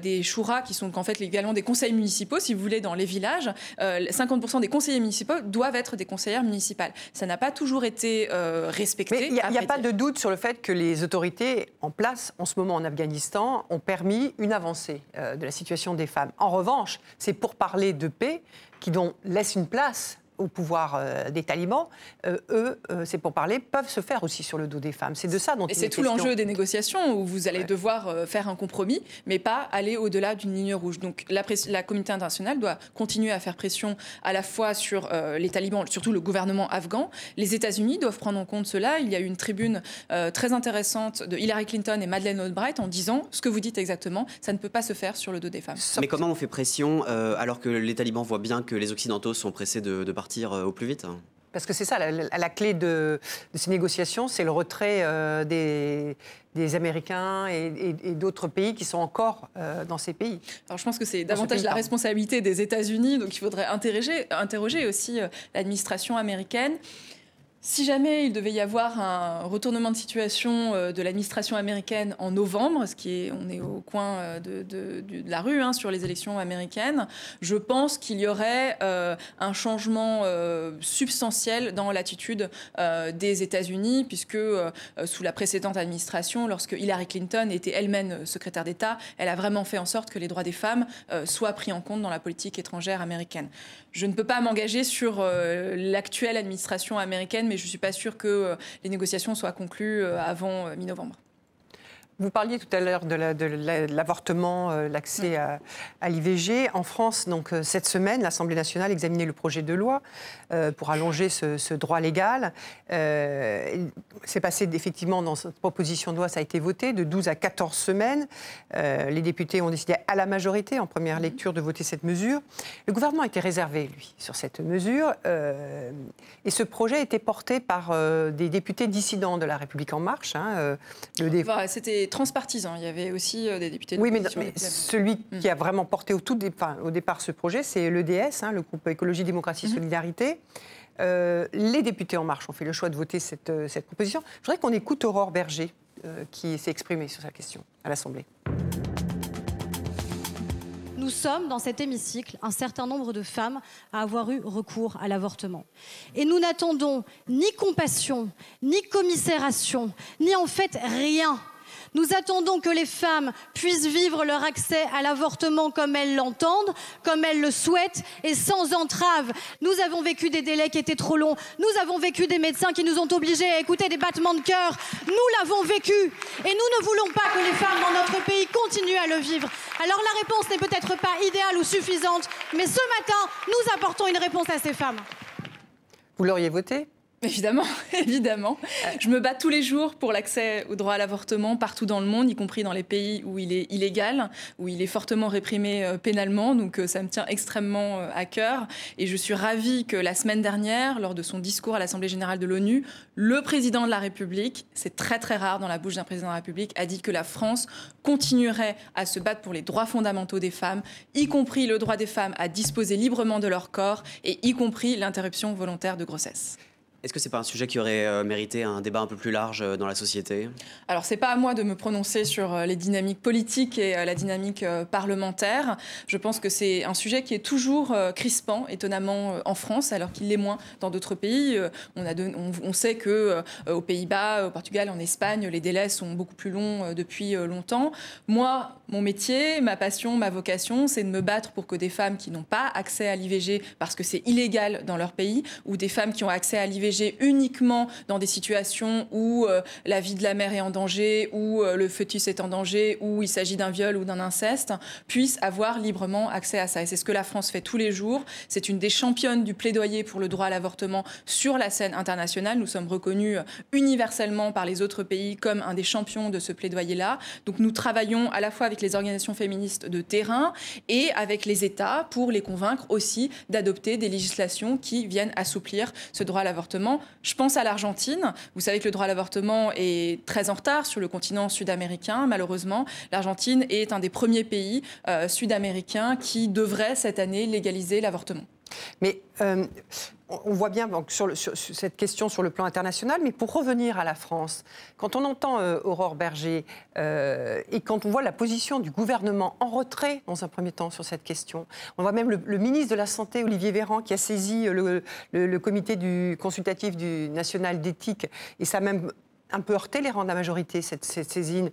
des shura, qui sont en fait l'équivalent des conseils municipaux, si vous voulez, dans les villages. 50% des conseillers municipaux doivent être des conseillères municipales. Ça n'a pas toujours été respecté. il n'y a, a pas de doute sur le fait que les autorités en place en ce moment en Afghanistan ont permis une avancée euh, de la situation des femmes. En revanche, c'est pour parler de paix qui laisse une place au pouvoir euh, des talibans, euh, eux, euh, c'est pour parler, peuvent se faire aussi sur le dos des femmes. C'est de ça dont Et c'est est tout l'enjeu des négociations où vous allez Ouais. devoir euh, faire un compromis, mais pas aller au-delà d'une ligne rouge. Donc la, la communauté internationale doit continuer à faire pression à la fois sur euh, les talibans, surtout le gouvernement afghan. Les États-Unis doivent prendre en compte cela. Il y a eu une tribune euh, très intéressante de Hillary Clinton et Madeleine Albright en disant ce que vous dites exactement, ça ne peut pas se faire sur le dos des femmes. Mais comment on fait pression euh, alors que les talibans voient bien que les Occidentaux sont pressés de, de partir euh, au plus vite Parce que c'est ça, la, la- la clé de, de ces négociations, c'est le retrait euh, des, des Américains et, et- et d'autres pays qui sont encore euh, dans ces pays. Alors je pense que c'est ce davantage la responsabilité des États-Unis, donc il faudrait interroger, interroger aussi euh, l'administration américaine. Si jamais il devait y avoir un retournement de situation euh, de l'administration américaine en novembre, ce qui est, on est au coin euh, de, la rue hein, sur les élections américaines, je pense qu'il y aurait euh, un changement substantiel dans l'attitude des États-Unis, puisque sous la précédente administration, lorsque Hillary Clinton était elle-même secrétaire d'État, elle a vraiment fait en sorte que les droits des femmes soient pris en compte dans la politique étrangère américaine. Je ne peux pas m'engager sur l'actuelle administration américaine, mais je ne suis pas sûre que euh, les négociations soient conclues euh, avant euh, mi-novembre. Vous parliez tout à l'heure de la- de la- de l'avortement, euh, l'accès à, à l'IVG. En France, donc, euh, cette semaine, l'Assemblée nationale examinait le projet de loi euh, pour allonger ce, ce droit légal. Euh, c'est passé effectivement dans cette proposition de loi, ça a été voté de 12 à 14 semaines. Les députés ont décidé à la majorité, en première lecture, de voter cette mesure. Le gouvernement été réservé, lui, sur cette mesure. et ce projet été porté par des députés dissidents de La République En Marche. hein, le dé- Enfin, C'était transpartisan. Il y avait aussi euh, des députés de oui, mais, l'opposition mais celui qui a vraiment porté au, tout dé- enfin, au départ ce projet, c'est l'EDS, hein, le groupe Écologie, Démocratie, Solidarité. Euh, les députés En Marche ont fait le choix de voter cette, euh, cette proposition. Je voudrais qu'on écoute Aurore Berger, euh, qui s'est exprimée sur sa question à l'Assemblée. Nous sommes dans cet hémicycle un certain nombre de femmes à avoir eu recours à l'avortement. Et nous n'attendons ni compassion, ni commisération, ni en fait rien. Nous attendons que les femmes puissent vivre leur accès à l'avortement comme elles l'entendent, comme elles le souhaitent et sans entrave. Nous avons vécu des délais qui étaient trop longs. Nous avons vécu des médecins qui nous ont obligés à écouter des battements de cœur. Nous l'avons vécu et nous ne voulons pas que les femmes dans notre pays continuent à le vivre. Alors la réponse n'est peut-être pas idéale ou suffisante, mais ce matin, nous apportons une réponse à ces femmes. Vous l'auriez voté Évidemment, évidemment. Je me bats tous les jours pour l'accès au droit à l'avortement partout dans le monde, y compris dans les pays où il est illégal, où il est fortement réprimé euh, pénalement. Donc euh, ça me tient extrêmement euh, à cœur. Et je suis ravie que la semaine dernière, lors de son discours à l'Assemblée générale de l'ONU, le président de la République, c'est très très rare dans la bouche d'un président de la République, a dit que la France continuerait à se battre pour les droits fondamentaux des femmes, y compris le droit des femmes à disposer librement de leur corps et y compris l'interruption volontaire de grossesse. Est-ce que c'est pas un sujet qui aurait euh, mérité un débat un peu plus large euh, dans la société? Alors, c'est pas à moi de me prononcer sur euh, les dynamiques politiques et la dynamique parlementaire. Je pense que c'est un sujet qui est toujours crispant, étonnamment en France, alors qu'il l'est moins dans d'autres pays. On, a on, sait que aux Pays-Bas, au Portugal, en Espagne, les délais sont beaucoup plus longs depuis longtemps. Moi, mon métier, ma passion, ma vocation, c'est de me battre pour que des femmes qui n'ont pas accès à l'IVG parce que c'est illégal dans leur pays, ou des femmes qui ont accès à l'IVG uniquement dans des situations où euh, la vie de la mère est en danger, où euh, le fœtus est en danger, où il s'agit d'un viol ou d'un inceste, puissent avoir librement accès à ça. Et c'est ce que la France fait tous les jours. C'est une des championnes du plaidoyer pour le droit à l'avortement sur la scène internationale. Nous sommes reconnus euh, universellement par les autres pays comme un des champions de ce plaidoyer-là. Donc nous travaillons à la fois avec les organisations féministes de terrain et avec les États pour les convaincre aussi d'adopter des législations qui viennent assouplir ce droit à l'avortement. Je pense à l'Argentine. Vous savez que le droit à l'avortement est très en retard sur le continent sud-américain. Malheureusement, l'Argentine est un des premiers pays euh, sud-américains qui devrait cette année légaliser l'avortement. Mais euh, on voit bien donc, sur, cette question sur le plan international, mais pour revenir à la France, quand on entend euh, Aurore Berger euh, et quand on voit la position du gouvernement en retrait dans un premier temps sur cette question, on voit même le, ministre de la Santé, Olivier Véran, qui a saisi le, comité consultatif du national d'éthique, et ça a même un peu heurté les rangs de la majorité, cette, saisine.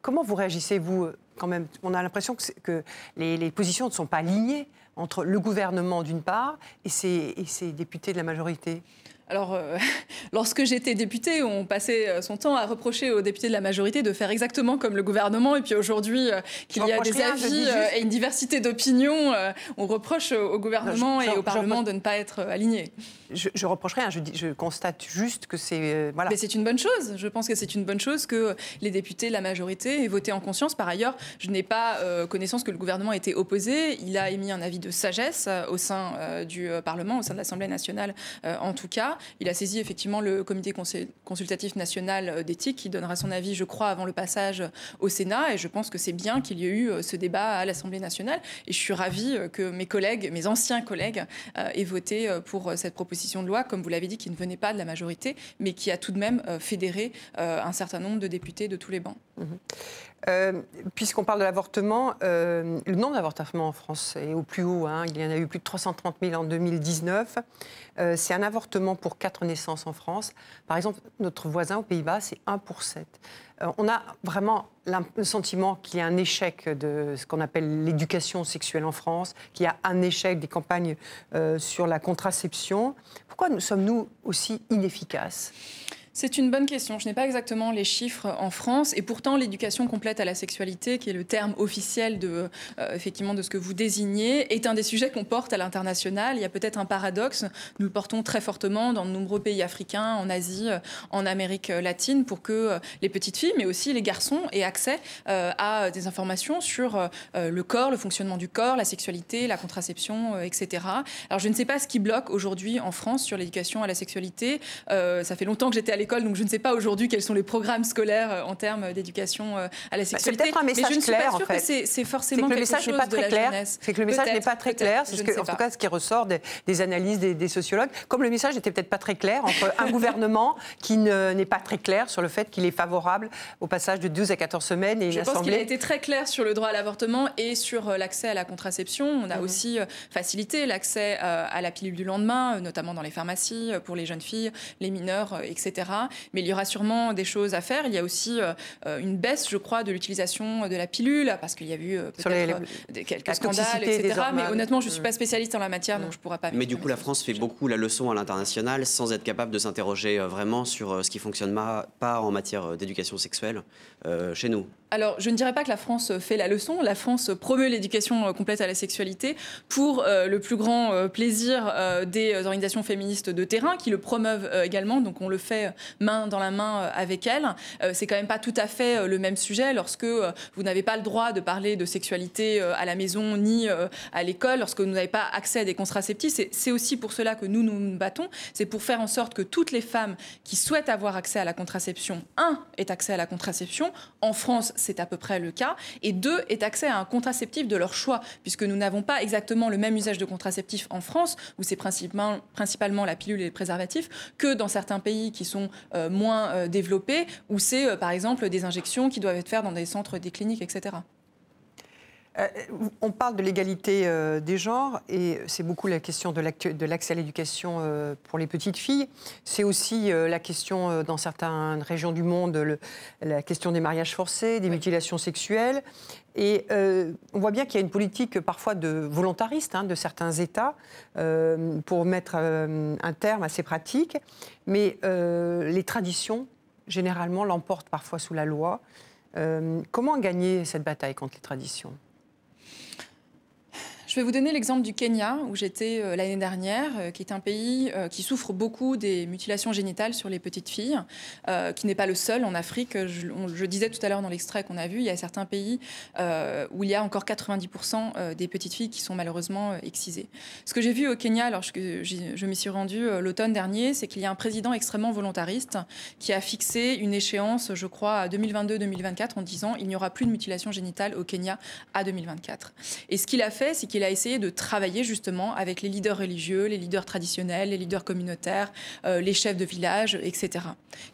Comment vous réagissez, vous on a l'impression que, les, positions ne sont pas alignées entre le gouvernement d'une part et et ses députés de la majorité. Alors, euh, lorsque j'étais députée, on passait euh, son temps à reprocher aux députés de la majorité de faire exactement comme le gouvernement. Et puis aujourd'hui, euh, qu'il y a des rien, avis euh, et une diversité d'opinions, on reproche au gouvernement Non, je- je- et au Parlement de ne pas être alignés. Je, je reproche rien, je, constate juste que c'est. voilà. Mais c'est une bonne chose. Je pense que c'est une bonne chose que les députés de la majorité aient voté en conscience. Par ailleurs, je n'ai pas connaissance que le gouvernement était opposé. Il a émis un avis de sagesse au sein du Parlement, au sein de l'Assemblée nationale en tout cas. Il a saisi effectivement le comité consul- consultatif national euh, d'éthique qui donnera son avis, je crois, avant le passage au Sénat. Et je pense que c'est bien qu'il y ait eu euh, ce débat à l'Assemblée nationale. Et je suis ravie euh, que mes collègues, mes anciens collègues, euh, aient voté euh, pour euh, cette proposition de loi, comme vous l'avez dit, qui ne venait pas de la majorité, mais qui a tout de même euh, fédéré euh, un certain nombre de députés de tous les bancs. Euh, Puisqu'on parle de l'avortement, euh, le nombre d'avortements en France est au plus haut. hein. Il y en a eu plus de 330 000 en 2019. Euh, c'est un avortement pour 4 naissances en France. Par exemple, notre voisin aux Pays-Bas, c'est 1 pour 7. Euh, on a vraiment le sentiment qu'il y a un échec de ce qu'on appelle l'éducation sexuelle en France, qu'il y a un échec des campagnes sur la contraception. Pourquoi nous sommes-nous aussi inefficaces? C'est une bonne question. Je n'ai pas exactement les chiffres en France et pourtant l'éducation complète à la sexualité, qui est le terme officiel de, euh, effectivement, de ce que vous désignez, est un des sujets qu'on porte à l'international. Il y a peut-être un paradoxe. Nous le portons très fortement dans de nombreux pays africains, en Asie, euh, en Amérique latine, pour que euh, les petites filles, mais aussi les garçons, aient accès euh, à des informations sur euh, euh, le corps, le fonctionnement du corps, la sexualité, la contraception, euh, etc. Alors je ne sais pas ce qui bloque aujourd'hui en France sur l'éducation à la sexualité. Euh, ça fait longtemps que j'étais à donc je ne sais pas aujourd'hui quels sont les programmes scolaires euh, en termes d'éducation euh, à la c'est sexualité. peut-être un Mais message je ne suis clair, pas en sûre fait. que c'est- c'est C'est forcément que le quelque message n'est chose pas de très la clair. jeunesse. C'est que le message n'est pas très clair. C'est ce que, en tout cas, ce qui ressort des, des analyses des, des sociologues. Comme le message n'était peut-être pas très clair entre un gouvernement qui ne- n'est pas très clair sur le fait qu'il est favorable au passage de 12 à 14 semaines et une Je pense qu'il a été très clair sur le droit à l'avortement et sur euh, l'accès à la contraception. On Mhm. a aussi euh, facilité l'accès euh, à la pilule du lendemain, euh, notamment dans les pharmacies, euh, pour les jeunes filles, les mineurs, euh, etc. Mais il y aura sûrement des choses à faire. Il y a aussi euh, une baisse, je crois, de l'utilisation de la pilule, parce qu'il y a eu euh, les- peut-être euh, des- quelques scandales, etc. Mais honnêtement, je ne suis pas spécialiste en la matière, donc je ne pourrais pas. Mais du coup, la France ce fait beaucoup la leçon à l'international sans être capable de s'interroger euh, vraiment sur euh, ce qui fonctionne ma- pas en matière d'éducation sexuelle euh, chez nous. Alors, je ne dirais pas que la France fait la leçon. La France promeut l'éducation complète à la sexualité pour euh, le plus grand euh, plaisir euh, des organisations féministes de terrain qui le promeuvent euh, également. Donc, on le fait euh, main dans la main euh, avec elles. Euh, C'est quand même pas tout à fait euh, le même sujet lorsque vous n'avez pas le droit de parler de sexualité à la maison ni à l'école, lorsque vous n'avez pas accès à des contraceptifs. C'est- aussi pour cela que nous nous battons. C'est pour faire en sorte que toutes les femmes qui souhaitent avoir accès à la contraception, un, aient accès à la contraception. En France, c'est à peu près le cas. Et deux, aient accès à un contraceptif de leur choix, puisque nous n'avons pas exactement le même usage de contraceptifs en France, où c'est principalement, principalement la pilule et le préservatif, que dans certains pays qui sont euh, moins euh, développés, où c'est euh, par exemple des injections qui doivent être faites dans des centres, des cliniques, etc. Euh, on parle de l'égalité euh, des genres et c'est beaucoup la question de l'accès à l'éducation euh, pour les petites filles. C'est aussi la question dans certaines régions du monde, le- la question des mariages forcés, des mutilations sexuelles. Et euh, on voit bien qu'il y a une politique parfois de volontariste hein, de certains États euh, pour mettre euh, un terme à ces pratiques. Mais les traditions, généralement, l'emportent parfois sous la loi. Comment gagner cette bataille contre les traditions? Vais vous donner l'exemple du Kenya, où j'étais euh, l'année dernière, euh, qui est un pays euh, qui souffre beaucoup des mutilations génitales sur les petites filles, qui n'est pas le seul en Afrique. Je, on- je disais tout à l'heure dans l'extrait qu'on a vu, il y a certains pays où il y a encore 90% euh, des petites filles qui sont malheureusement excisées. Ce que j'ai vu au Kenya, lorsque j'y- je m'y suis rendue l'automne dernier, c'est qu'il y a un président extrêmement volontariste qui a fixé une échéance, je crois, à 2022-2024 en disant il n'y aura plus de mutilation génitale au Kenya à 2024. Et ce qu'il a fait, c'est qu'il a a essayé de travailler justement avec les leaders religieux, les leaders traditionnels, les leaders communautaires, euh, les chefs de village, etc.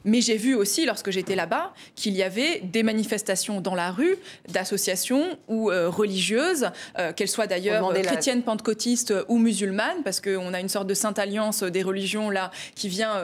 Mais j'ai vu aussi, lorsque j'étais là-bas, qu'il y avait des manifestations dans la rue d'associations ou euh, religieuses, euh, qu'elles soient d'ailleurs demandez la- chrétiennes, pentecôtistes ou musulmanes, parce qu'on a une sorte de sainte alliance des religions là qui vient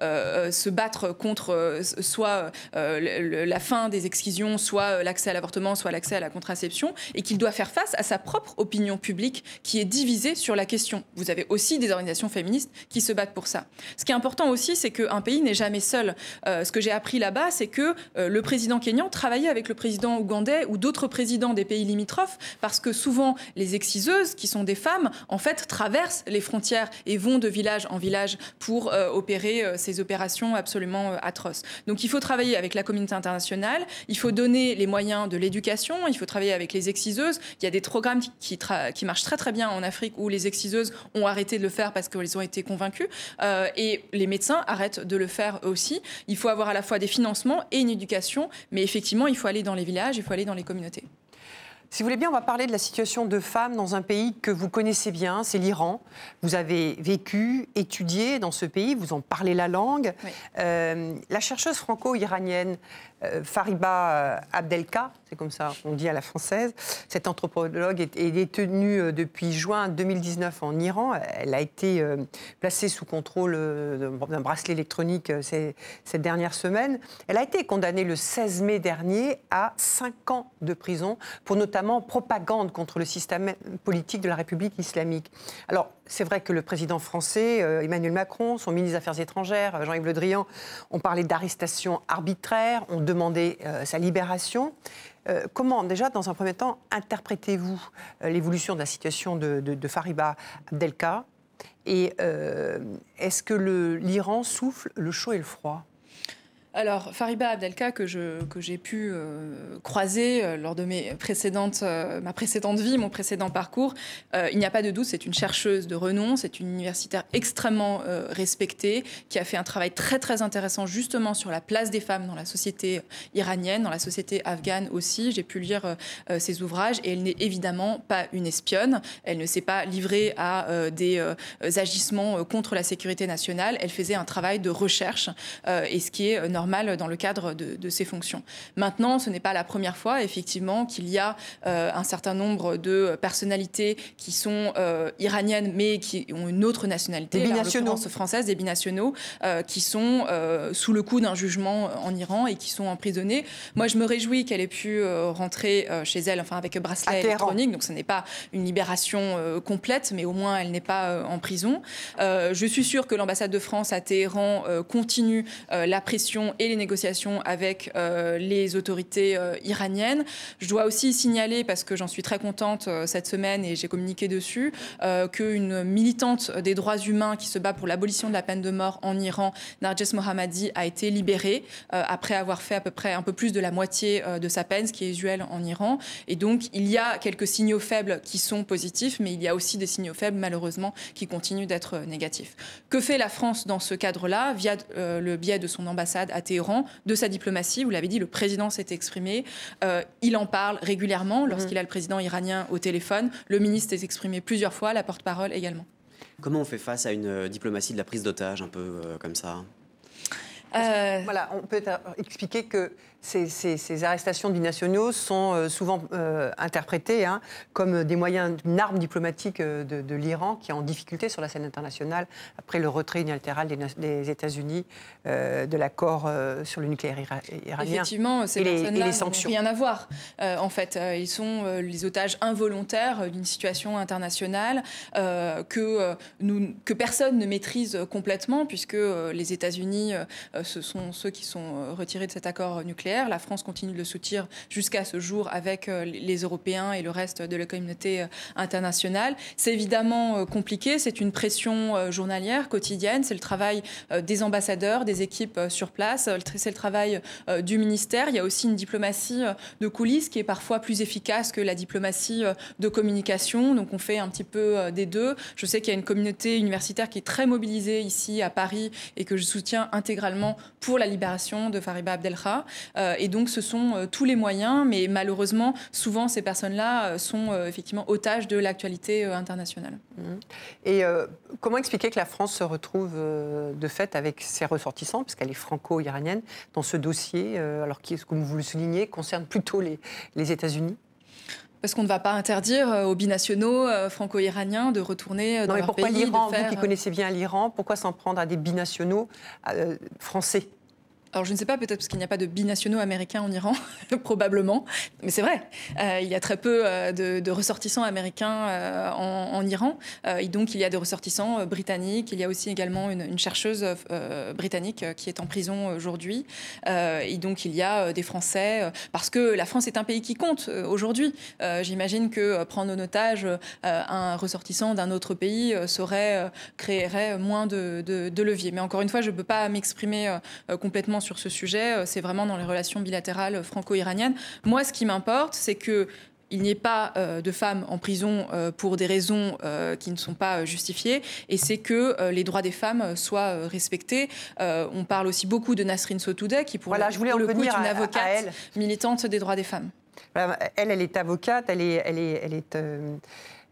se battre contre soit la fin des excisions, soit l'accès à l'avortement, soit l'accès à la contraception, et qu'il doit faire face à sa propre opinion publique qui est divisée sur la question. Vous avez aussi des organisations féministes qui se battent pour ça. Ce qui est important aussi, c'est qu'un pays n'est jamais seul. Euh, ce que j'ai appris là-bas, c'est que euh, le président kényan travaillait avec le président ougandais ou d'autres présidents des pays limitrophes, parce que souvent les exciseuses, qui sont des femmes, en fait traversent les frontières et vont de village en village pour euh, opérer ces opérations absolument atroces. Donc il faut travailler avec la communauté internationale, il faut donner les moyens de l'éducation, il faut travailler avec les exciseuses. Il y a des programmes qui tra- qui marchent très très bien en Afrique où les exciseuses ont arrêté de le faire parce qu'elles ont été convaincues euh, et les médecins arrêtent de le faire eux aussi. Il faut avoir à la fois des financements et une éducation, mais effectivement il faut aller dans les villages, il faut aller dans les communautés. Si vous voulez bien, on va parler de la situation de femmes dans un pays que vous connaissez bien, c'est l'Iran. Vous avez vécu, étudié dans ce pays, vous en parlez la langue. Oui. Euh, la chercheuse franco-iranienne Fariba euh, Abdelka, c'est comme ça on dit à la française, cette anthropologue est, détenue euh, depuis juin 2019 en Iran. Elle a été euh, placée sous contrôle euh, d'un bracelet électronique euh, cette dernière semaine. Elle a été condamnée le 16 mai dernier à 5 ans de prison pour notamment propagande contre le système politique de la République islamique. Alors, c'est vrai que le président français, euh, Emmanuel Macron, son ministre des Affaires étrangères, euh, Jean-Yves Le Drian, ont parlé d'arrestation arbitraire, ont demandé euh, sa libération. Comment, déjà, dans un premier temps, interprétez-vous l'évolution de la situation de, Fariba Abdelka Et est-ce que l'Iran souffle le chaud et le froid? Alors, Fariba Abdelka, que, je, que j'ai pu euh, croiser euh, lors de mes précédentes, euh, ma précédente vie, mon précédent parcours, il n'y a pas de doute, c'est une chercheuse de renom, c'est une universitaire extrêmement respectée, qui a fait un travail très très intéressant justement sur la place des femmes dans la société iranienne, dans la société afghane aussi. J'ai pu lire ses ouvrages et elle n'est évidemment pas une espionne. Elle ne s'est pas livrée à des agissements contre la sécurité nationale. Elle faisait un travail de recherche et ce qui est normal dans le cadre de, de ses fonctions. Maintenant, ce n'est pas la première fois, effectivement, qu'il y a euh, un certain nombre de personnalités qui sont euh, iraniennes, mais qui ont une autre nationalité, Des binationaux. française, des binationaux, euh, qui sont sous le coup d'un jugement en Iran et qui sont emprisonnés. Moi, je me réjouis qu'elle ait pu rentrer chez elle, enfin avec bracelet électronique, donc ce n'est pas une libération complète, mais au moins elle n'est pas en prison. Je suis sûre que l'ambassade de France à Téhéran continue la pression et les négociations avec euh, les autorités euh, iraniennes. Je dois aussi signaler, parce que j'en suis très contente euh, cette semaine et j'ai communiqué dessus, qu'une militante des droits humains qui se bat pour l'abolition de la peine de mort en Iran, Narges Mohammadi, a été libérée après avoir fait à peu près un peu plus de la moitié de sa peine, ce qui est usuel en Iran. Et donc, il y a quelques signaux faibles qui sont positifs, mais il y a aussi des signaux faibles, malheureusement, qui continuent d'être négatifs. Que fait la France dans ce cadre-là, via le biais de son ambassade Téhéran, de sa diplomatie Vous l'avez dit, le président s'est exprimé. Euh, il en parle régulièrement lorsqu'il a le président iranien au téléphone. Le ministre s'est exprimé plusieurs fois, la porte-parole également. Comment on fait face à une euh, diplomatie de la prise d'otage, un peu euh, comme ça? Euh, Voilà, on peut expliquer que ces, ces- ces arrestations de sont euh, souvent euh, interprétées hein, comme des moyens d'une arme diplomatique euh, de, de l'Iran qui est en difficulté sur la scène internationale après le retrait unilatéral des, États-Unis euh, de l'accord euh, sur le nucléaire ira- iranien. Effectivement, ces personnes-là n'ont rien à voir. Euh, en fait, Euh, ils sont euh, les otages involontaires d'une situation internationale euh, que, euh, nous, que personne ne maîtrise complètement, puisque euh, les États-Unis, euh, euh, ce sont ceux qui sont euh, retirés de cet accord nucléaire. La France continue de le soutenir jusqu'à ce jour avec euh, les Européens et le reste de la communauté euh, internationale. C'est évidemment euh, compliqué, c'est une pression euh, journalière, quotidienne, c'est le travail euh, des ambassadeurs, des équipes euh, sur place, euh, c'est le travail euh, du ministère. Il y a aussi une diplomatie euh, de coulisses qui est parfois plus efficace que la diplomatie euh, de communication. Donc on fait un petit peu euh, des deux. Je sais qu'il y a une communauté universitaire qui est très mobilisée ici à Paris et que je soutiens intégralement pour la libération de Fariba Abdelkha. et donc, ce sont tous les moyens, mais malheureusement, souvent, ces personnes-là sont effectivement otages de l'actualité internationale. Mmh. Et comment expliquer que la France se retrouve de fait avec ses ressortissants, puisqu'elle est franco-iranienne, dans ce dossier, alors qui, comme vous le soulignez, concerne plutôt les États-Unis? Parce qu'on ne va pas interdire aux binationaux franco-iraniens de retourner dans non, leur pourquoi l'Iran, vous qui connaissez bien l'Iran, pourquoi s'en prendre à des binationaux euh, français? Alors je ne sais pas, peut-être parce qu'il n'y a pas de binationaux américains en Iran, probablement, mais c'est vrai. Euh, il y a très peu euh, de, ressortissants américains euh, en, Iran, et donc il y a des ressortissants britanniques. Il y a aussi également une, une chercheuse britannique qui est en prison aujourd'hui, et donc il y a des Français, parce que la France est un pays qui compte aujourd'hui. J'imagine que prendre en otage un ressortissant d'un autre pays serait créerait moins de, de, de levier. Mais encore une fois, je ne peux pas m'exprimer complètement sur ce sujet, c'est vraiment dans les relations bilatérales franco-iraniennes. Moi, ce qui m'importe, c'est que il n'y ait pas euh, de femmes en prison euh, pour des raisons euh, qui ne sont pas justifiées, et c'est que les droits des femmes soient respectés. on parle aussi beaucoup de Nasrin Sotoudeh, qui pour, voilà, je voulais pour le coup est à, une avocate elle. militante des droits des femmes. Elle, elle est avocate, elle est, elle est, elle est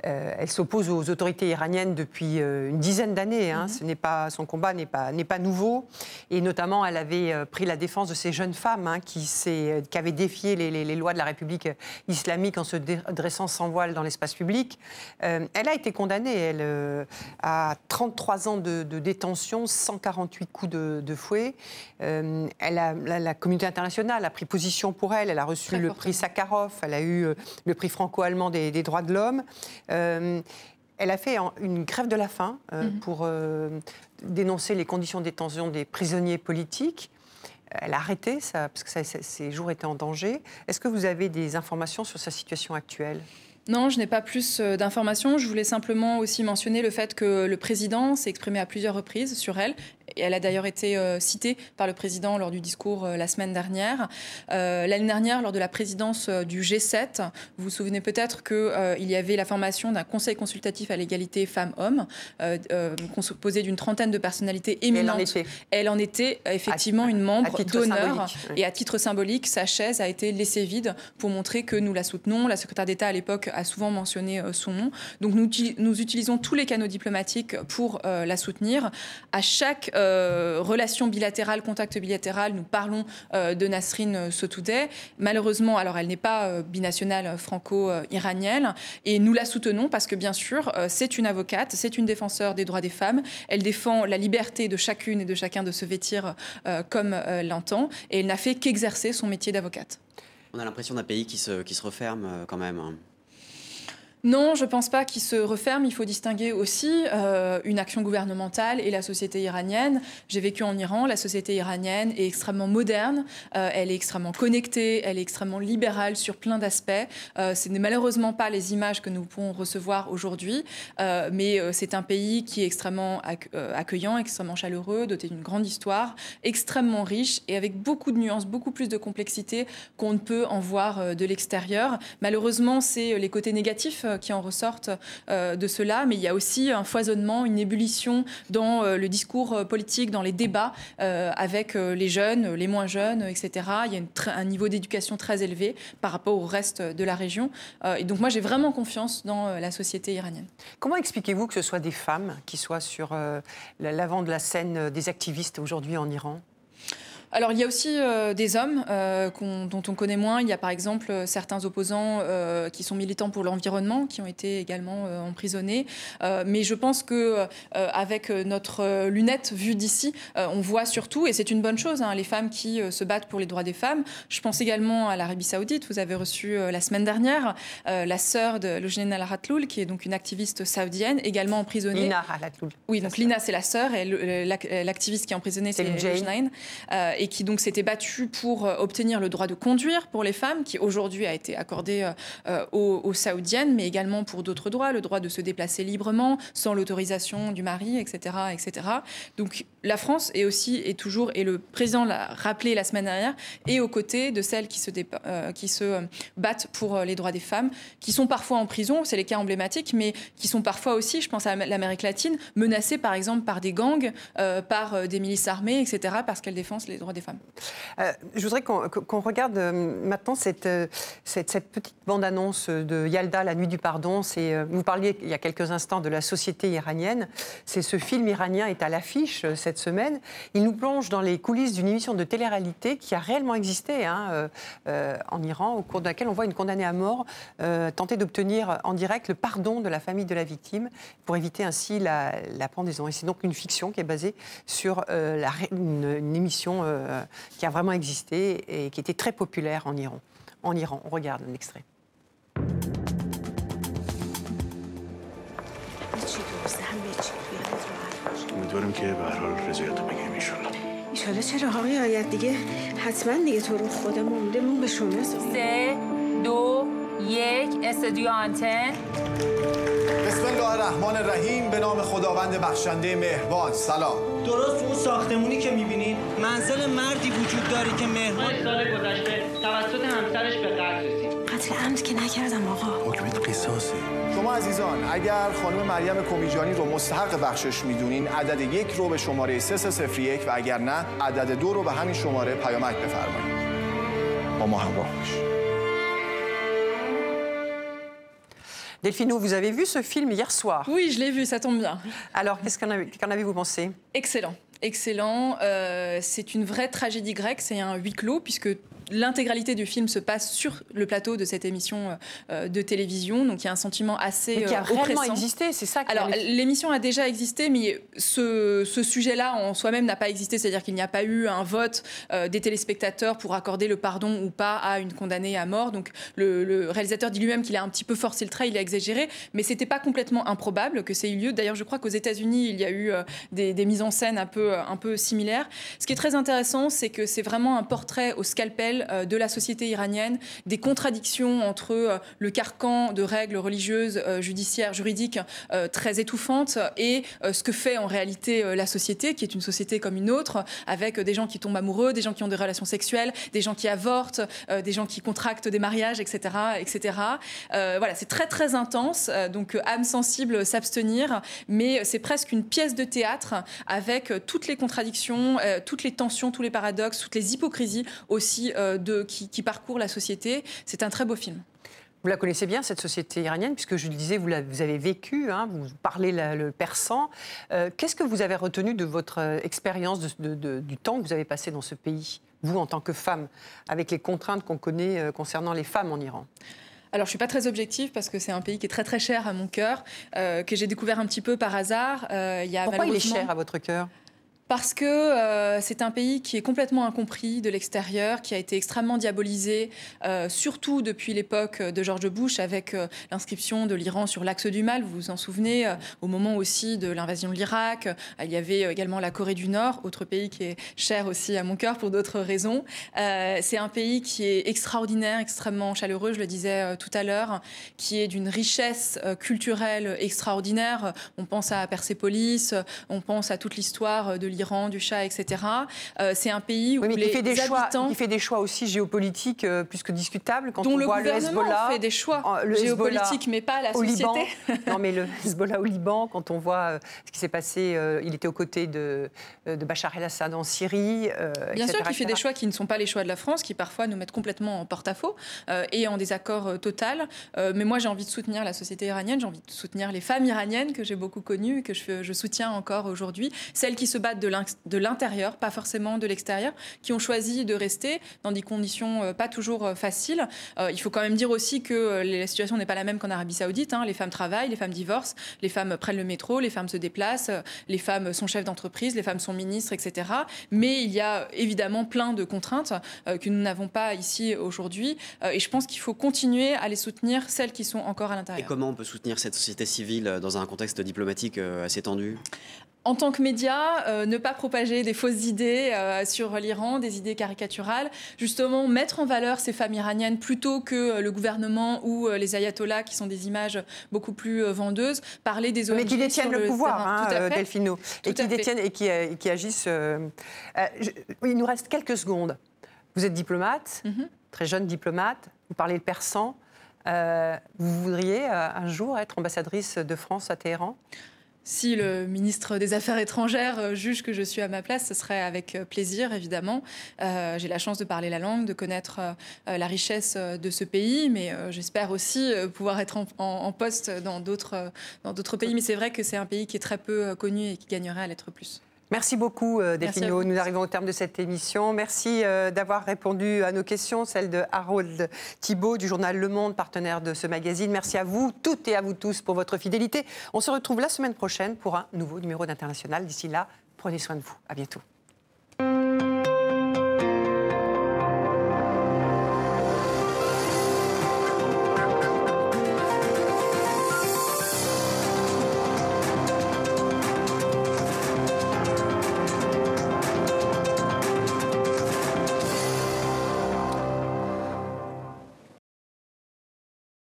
euh, elle s'oppose aux autorités iraniennes depuis euh, une dizaine d'années. Hein. Mm -hmm. Pas son combat n'est pas pas nouveau. Et notamment, elle avait euh, pris la défense de ces jeunes femmes hein, qui qui avaient défié les, les, les, lois de la République islamique en se dressant sans voile dans l'espace public. Elle a été condamnée. Elle à 33 ans de, de, détention, 148 coups de, de fouet. elle a, la, la, communauté internationale a pris position pour elle. Elle a reçu Très le fortement. prix Sakharov. Elle a eu le prix franco-allemand des, des droits de l'homme. Euh, elle a fait une grève de la faim euh, Mhm. pour euh, dénoncer les conditions de détention des prisonniers politiques. Elle a arrêté ça, parce que ça, ses jours étaient en danger. Est-ce que vous avez des informations sur sa situation actuelle? Non, je n'ai pas plus d'informations. Je voulais simplement aussi mentionner le fait que le président s'est exprimé à plusieurs reprises sur elle. Et elle a d'ailleurs été euh, citée par le président lors du discours euh, la semaine dernière. Euh, L'année dernière, lors de la présidence du G7, vous vous souvenez peut-être qu'il y avait la formation d'un conseil consultatif à l'égalité femmes-hommes, composé d'une trentaine de personnalités éminentes. Elle en était, elle en était effectivement à, une membre d'honneur. Oui. Et à titre symbolique, sa chaise a été laissée vide pour montrer que nous la soutenons. La secrétaire d'État à l'époque a souvent mentionné son nom. Donc nous, nous, utilisons tous les canaux diplomatiques pour la soutenir. À chaque euh, relation bilatérale, contact bilatéral, nous parlons euh, de Nasrin Sotoudeh. Malheureusement, alors elle n'est pas euh, binationale franco-iranienne et nous la soutenons parce que bien sûr, euh, c'est une avocate, c'est une défenseur des droits des femmes. Elle défend la liberté de chacune et de chacun de se vêtir euh, comme l'entend et elle n'a fait qu'exercer son métier d'avocate. On a l'impression d'un pays qui se, qui se referme euh, quand même. Non, je ne pense pas qu'il se referme. Il faut distinguer aussi euh, une action gouvernementale et la société iranienne. J'ai vécu en Iran. La société iranienne est extrêmement moderne. Euh, elle est extrêmement connectée. Elle est extrêmement libérale sur plein d'aspects. Euh, ce n'est malheureusement pas les images que nous pouvons recevoir aujourd'hui. euh, mais c'est un pays qui est extrêmement accueillant, extrêmement chaleureux, doté d'une grande histoire, extrêmement riche et avec beaucoup de nuances, beaucoup plus de complexité qu'on ne peut en voir de l'extérieur. Malheureusement, c'est les côtés négatifs qui en ressortent euh, de cela, mais il y a aussi un foisonnement, une ébullition dans euh, le discours politique, dans les débats euh, avec les jeunes, les moins jeunes, etc. Il y a un niveau d'éducation très élevé par rapport au reste de la région. et donc moi, j'ai vraiment confiance dans la société iranienne. Comment expliquez-vous que ce soit des femmes qui soient sur l'avant de la scène des activistes aujourd'hui en Iran? Alors il y a aussi euh, des hommes euh, dont on connaît moins. Il y a par exemple euh, certains opposants qui sont militants pour l'environnement qui ont été également emprisonnés. mais je pense que avec notre lunette vue d'ici, on voit surtout, et c'est une bonne chose, hein, les femmes qui se battent pour les droits des femmes. Je pense également à l'Arabie Saoudite. Vous avez reçu la semaine dernière la sœur de Lojnen Al Hatloul, qui est donc une activiste saoudienne, également emprisonnée. Lina Al Hatloul. Oui, donc Lina c'est la sœur et l'activiste qui est emprisonnée c'est Lojnen et et qui donc s'était battu pour obtenir le droit de conduire pour les femmes, qui aujourd'hui a été accordé aux, aux Saoudiennes, mais également pour d'autres droits, le droit de se déplacer librement, sans l'autorisation du mari, etc., etc. Donc la France est aussi et toujours, et le président l'a rappelé la semaine dernière, est aux côtés de celles qui se, euh, euh, battent pour euh, les droits des femmes, qui sont parfois en prison, c'est les cas emblématiques, mais qui sont parfois aussi, je pense à l'Amérique latine, menacées par exemple par des gangs, par des milices armées, etc., parce qu'elles défendent les droits des femmes. je voudrais qu'on regarde maintenant cette, cette, petite bande-annonce de Yalda, La nuit du pardon. Vous parliez il y a quelques instants de la société iranienne. C'est ce film iranien est à l'affiche cette semaine. Il nous plonge dans les coulisses d'une émission de télé-réalité qui a réellement existé hein, euh, euh, en Iran, au cours de laquelle on voit une condamnée à mort euh, tenter d'obtenir en direct le pardon de la famille de la victime pour éviter ainsi la, pendaison. Et c'est donc une fiction qui est basée sur une, émission euh, qui a vraiment existé et qui était très populaire en Iran. En Iran, on regarde un extrait. یک استودیو آنتن. بسم الله الرحمن الرحیم به نام خداوند بخشنده مهربان. سلام. درست اون ساختمونی که می‌بینین منزل مردی وجود داره که مهربان سال گذشته توسط همسرش به قتل رسید قتل عمد که نکردم آقا. حکمت قصاصه شما عزیزان اگر خانم مریم کمیجانی رو مستحق بخشش می‌دونین عدد یک رو به شماره 3301 و اگر نه عدد دو رو به همین شماره پیامک بفرمایید. با ما همراه باشید Delphino, vous avez vu ce film hier soir? Oui, je l'ai vu, ça tombe bien. Alors, qu'est-ce qu'en avez-vous pensé? Excellent. Excellent. Euh, c'est une vraie tragédie grecque. C'est un huis clos, puisque l'intégralité du film se passe sur le plateau de cette émission euh, de télévision, donc il y a un sentiment assez qui a euh, réellement existé, c'est ça. Alors l'émission a déjà existé, mais ce, sujet-là en soi-même n'a pas existé, c'est-à-dire qu'il n'y a pas eu un vote euh, des téléspectateurs pour accorder le pardon ou pas à une condamnée à mort. Donc le, réalisateur dit lui-même qu'il a un petit peu forcé le trait, il a exagéré, mais c'était pas complètement improbable que ça ait eu lieu. D'ailleurs, je crois qu'aux États-Unis, il y a eu des, des, mises en scène un peu, un peu similaires. Ce qui est très intéressant, c'est que c'est vraiment un portrait au scalpel euh, de la société iranienne, des contradictions entre euh, le carcan de règles religieuses, euh, judiciaires, juridiques très étouffantes et ce que fait en réalité la société, qui est une société comme une autre, avec des gens qui tombent amoureux, des gens qui ont des relations sexuelles, des gens qui avortent, des gens qui contractent des mariages, etc. etc. voilà, c'est très très intense, donc âme sensible, s'abstenir, mais c'est presque une pièce de théâtre avec toutes les contradictions, toutes les tensions, tous les paradoxes, toutes les hypocrisies aussi euh, de, qui, parcourt la société. C'est un très beau film. Vous la connaissez bien, cette société iranienne, puisque je le disais, vous, vous avez vécu, hein, vous parlez le persan. Euh, qu'est-ce que vous avez retenu de votre euh, expérience, du temps que vous avez passé dans ce pays, vous en tant que femme, avec les contraintes qu'on connaît concernant les femmes en Iran? Alors, je suis pas très objective parce que c'est un pays qui est très très cher à mon cœur, que j'ai découvert un petit peu par hasard. il y a Pourquoi il est cher à votre cœur? Parce que euh, c'est un pays qui est complètement incompris de l'extérieur, qui a été extrêmement diabolisé, euh, surtout depuis l'époque de George Bush, avec euh, l'inscription de l'Iran sur l'axe du mal. Vous vous en souvenez, au moment aussi de l'invasion de l'Irak. il y avait également la Corée du Nord, autre pays qui est cher aussi à mon cœur pour d'autres raisons. c'est un pays qui est extraordinaire, extrêmement chaleureux, je le disais tout à l'heure, qui est d'une richesse culturelle extraordinaire. On pense à Persépolis, on pense à toute l'histoire de l'Iran, du Shah, etc. Euh, c'est un pays où oui, mais les fait des habitants... Choix, fait des choix aussi géopolitiques euh, plus que discutables. Quand dont on le voit le Hezbollah fait des choix le géopolitiques, mais pas la au société. Liban. non, mais le Hezbollah au Liban, quand on voit euh, ce qui s'est passé, il était aux côtés de, de Bachar el-Assad en Syrie. Bien sûr qu'il fait des choix qui ne sont pas les choix de la France, qui parfois nous mettent complètement en porte-à-faux et en désaccord total. mais moi, j'ai envie de soutenir la société iranienne, j'ai envie de soutenir les femmes iraniennes que j'ai beaucoup connues que je, je soutiens encore aujourd'hui, celles qui se battent de de l'intérieur, pas forcément de l'extérieur, qui ont choisi de rester dans des conditions euh, pas toujours euh, faciles. Euh, il faut quand même dire aussi que la situation n'est pas la même qu'en Arabie Saoudite. Hein. Les femmes travaillent, les femmes divorcent, les femmes prennent le métro, les femmes se déplacent, les femmes sont chefs d'entreprise, les femmes sont ministres, etc. Mais il y a évidemment plein de contraintes que nous n'avons pas ici aujourd'hui. et je pense qu'il faut continuer à les soutenir, celles qui sont encore à l'intérieur. Et comment on peut soutenir cette société civile dans un contexte diplomatique assez tendu? En tant que média, euh, ne pas propager des fausses idées euh, sur l'Iran, des idées caricaturales, justement mettre en valeur ces femmes iraniennes plutôt que euh, le gouvernement ou les ayatollahs qui sont des images beaucoup plus vendeuses, parler des ONG Mais qui détiennent le, pouvoir, hein, Tout à fait. Delphino, Tout et qui détiennent et qui, et qui agissent. je- il nous reste quelques secondes. Vous êtes diplomate, Mhm. très jeune diplomate. Vous parlez le persan. Vous voudriez un jour être ambassadrice de France à Téhéran? Si le ministre des Affaires étrangères euh, juge que je suis à ma place, ce serait avec euh, plaisir, évidemment. Euh, J'ai la chance de parler la langue, de connaître la richesse de ce pays, mais j'espère aussi pouvoir être en, en- poste dans d'autres pays. Mais c'est vrai que c'est un pays qui est très peu connu et qui gagnerait à l'être plus. Merci beaucoup, euh, Delphino. Nous arrivons au terme de cette émission. Merci euh, d'avoir répondu à nos questions, celle de Harold Thibault du journal Le Monde, partenaire de ce magazine. Merci à vous toutes et à vous tous pour votre fidélité. On se retrouve la semaine prochaine pour un nouveau numéro d'International. D'ici là, prenez soin de vous. À bientôt.